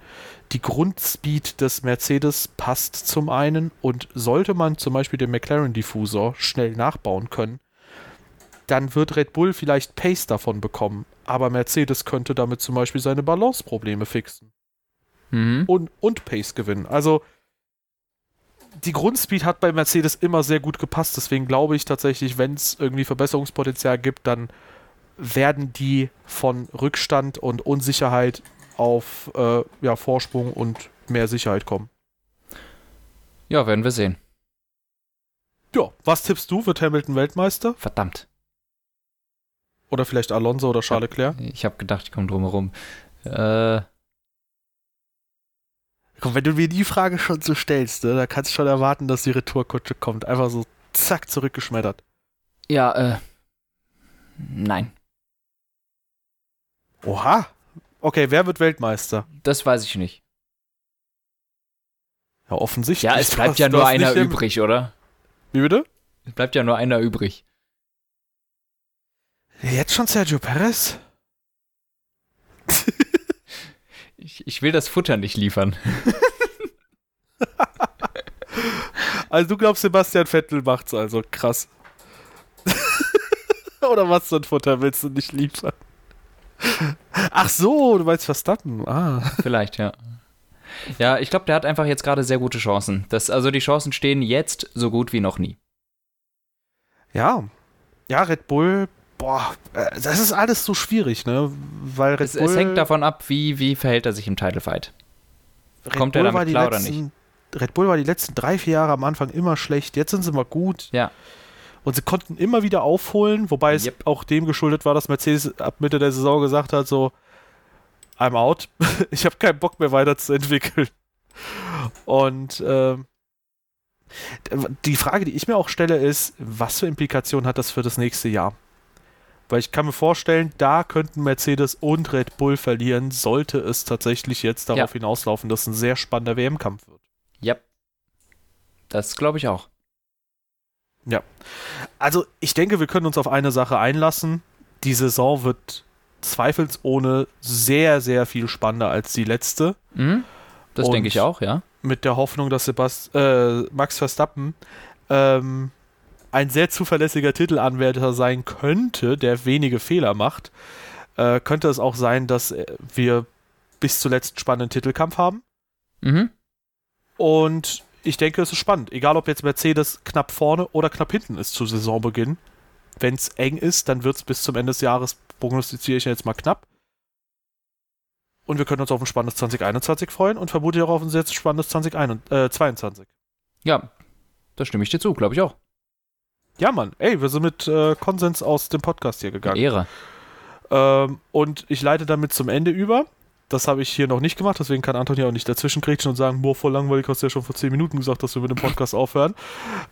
Die Grundspeed des Mercedes passt zum einen und sollte man zum Beispiel den McLaren-Diffusor schnell nachbauen können, dann wird Red Bull vielleicht Pace davon bekommen, aber Mercedes könnte damit zum Beispiel seine Balance-Probleme fixen. Mhm. Und, und Pace gewinnen. Also die Grundspeed hat bei Mercedes immer sehr gut gepasst, deswegen glaube ich tatsächlich, wenn es irgendwie Verbesserungspotenzial gibt, dann werden die von Rückstand und Unsicherheit auf äh, ja, Vorsprung und mehr Sicherheit kommen. Ja, werden wir sehen. Ja, was tippst du? Wird Hamilton Weltmeister? Verdammt. Oder vielleicht Alonso oder Charles Leclerc? Ich habe gedacht, ich komme drum herum. Äh, Komm, wenn du mir die Frage schon so stellst, ne, da kannst du schon erwarten, dass die Retourkutsche kommt. Einfach so zack zurückgeschmettert. ja, äh, nein. Oha. Okay, wer wird Weltmeister? Das weiß ich nicht. Ja, offensichtlich. Ja, es bleibt hast- ja nur einer übrig, oder? Wie bitte? Es bleibt ja nur einer übrig. Jetzt schon Sergio Perez? Ich, ich will das Futter nicht liefern. Also du glaubst, Sebastian Vettel macht's also. Krass. Oder was für ein Futter willst du nicht liefern? Ach so, du meinst Verstappen. Ah. Vielleicht, ja. Ja, ich glaube, der hat einfach jetzt gerade sehr gute Chancen. Das, also die Chancen stehen jetzt so gut wie noch nie. Ja. Ja, Red Bull, boah, äh, das ist alles so schwierig, ne? Weil Es, es hängt davon ab, wie, wie verhält er sich im Title Fight. Red kommt er Bull damit war die klar oder letzten, Red Bull war die letzten drei, vier Jahre am Anfang immer schlecht. Jetzt sind sie mal gut. Ja. Und sie konnten immer wieder aufholen, wobei es Yep. auch dem geschuldet war, dass Mercedes ab Mitte der Saison gesagt hat, so, I'm out. ich habe keinen Bock mehr weiterzuentwickeln. Und ähm, die Frage, die ich mir auch stelle, ist, was für Implikationen hat das für das nächste Jahr? Weil ich kann mir vorstellen, da könnten Mercedes und Red Bull verlieren, sollte es tatsächlich jetzt darauf Ja. hinauslaufen, dass ein sehr spannender WM-Kampf wird. Ja. Das glaube ich auch. Also, ich denke, wir können uns auf eine Sache einlassen. Die Saison wird zweifelsohne sehr, sehr viel spannender als die letzte. Mhm. Das Und- denke ich auch, ja. Mit der Hoffnung, dass Sebast äh, Max Verstappen ähm, ein sehr zuverlässiger Titelanwärter sein könnte, der wenige Fehler macht. Äh, könnte es auch sein, dass äh, wir bis zuletzt einen spannenden Titelkampf haben. Mhm. Und ich denke, es ist spannend. Egal, ob jetzt Mercedes knapp vorne oder knapp hinten ist zu Saisonbeginn. Wenn es eng ist, dann wird es bis zum Ende des Jahres, prognostiziere ich jetzt mal knapp. Und wir können uns auf ein spannendes 2021 freuen und vermutlich auch auf ein sehr spannendes 2022. Ja, da stimme ich dir zu, glaube ich auch. Ja, Mann. Ey, wir sind mit äh, Konsens aus dem Podcast hier gegangen. Ehre. Ähm, und ich leite damit zum Ende über. Das habe ich hier noch nicht gemacht, deswegen kann Anton hier auch nicht dazwischen kriechen und sagen, boah, voll langweilig, hast du ja schon vor 10 Minuten gesagt, dass wir mit dem Podcast aufhören.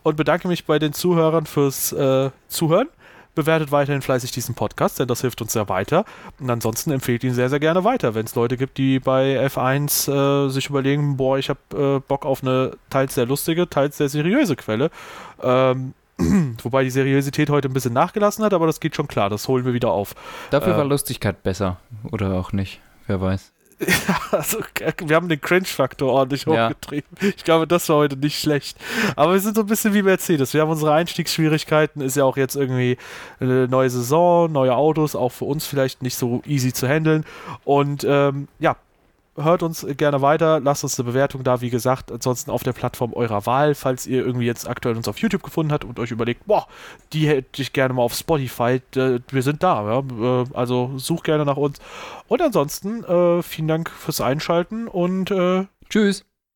Und bedanke mich bei den Zuhörern fürs äh, Zuhören. Bewertet weiterhin fleißig diesen Podcast, denn das hilft uns sehr weiter. Und ansonsten empfehlt ihn sehr, sehr gerne weiter, wenn es Leute gibt, die bei F1 äh, sich überlegen, boah, ich habe äh, Bock auf eine teils sehr lustige, teils sehr seriöse Quelle. Ähm, wobei die Seriosität heute ein bisschen nachgelassen hat, aber das geht schon klar, das holen wir wieder auf. Dafür Äh, war Lustigkeit besser. Oder auch nicht. Wer weiß. Also, wir haben den Cringe-Faktor ordentlich Ja. hochgetrieben. Ich glaube, das war heute nicht schlecht. Aber wir sind so ein bisschen wie Mercedes. Wir haben unsere Einstiegsschwierigkeiten. Ist ja auch jetzt irgendwie eine neue Saison, neue Autos, auch für uns vielleicht nicht so easy zu handeln. Und ähm, ja, hört uns gerne weiter, lasst uns eine Bewertung da, wie gesagt, ansonsten auf der Plattform eurer Wahl, falls ihr irgendwie jetzt aktuell uns auf YouTube gefunden habt und euch überlegt, boah, die hätte ich gerne mal auf Spotify, äh, wir sind da, ja? äh, also sucht gerne nach uns. Und ansonsten, äh, vielen Dank fürs Einschalten und äh, Tschüss.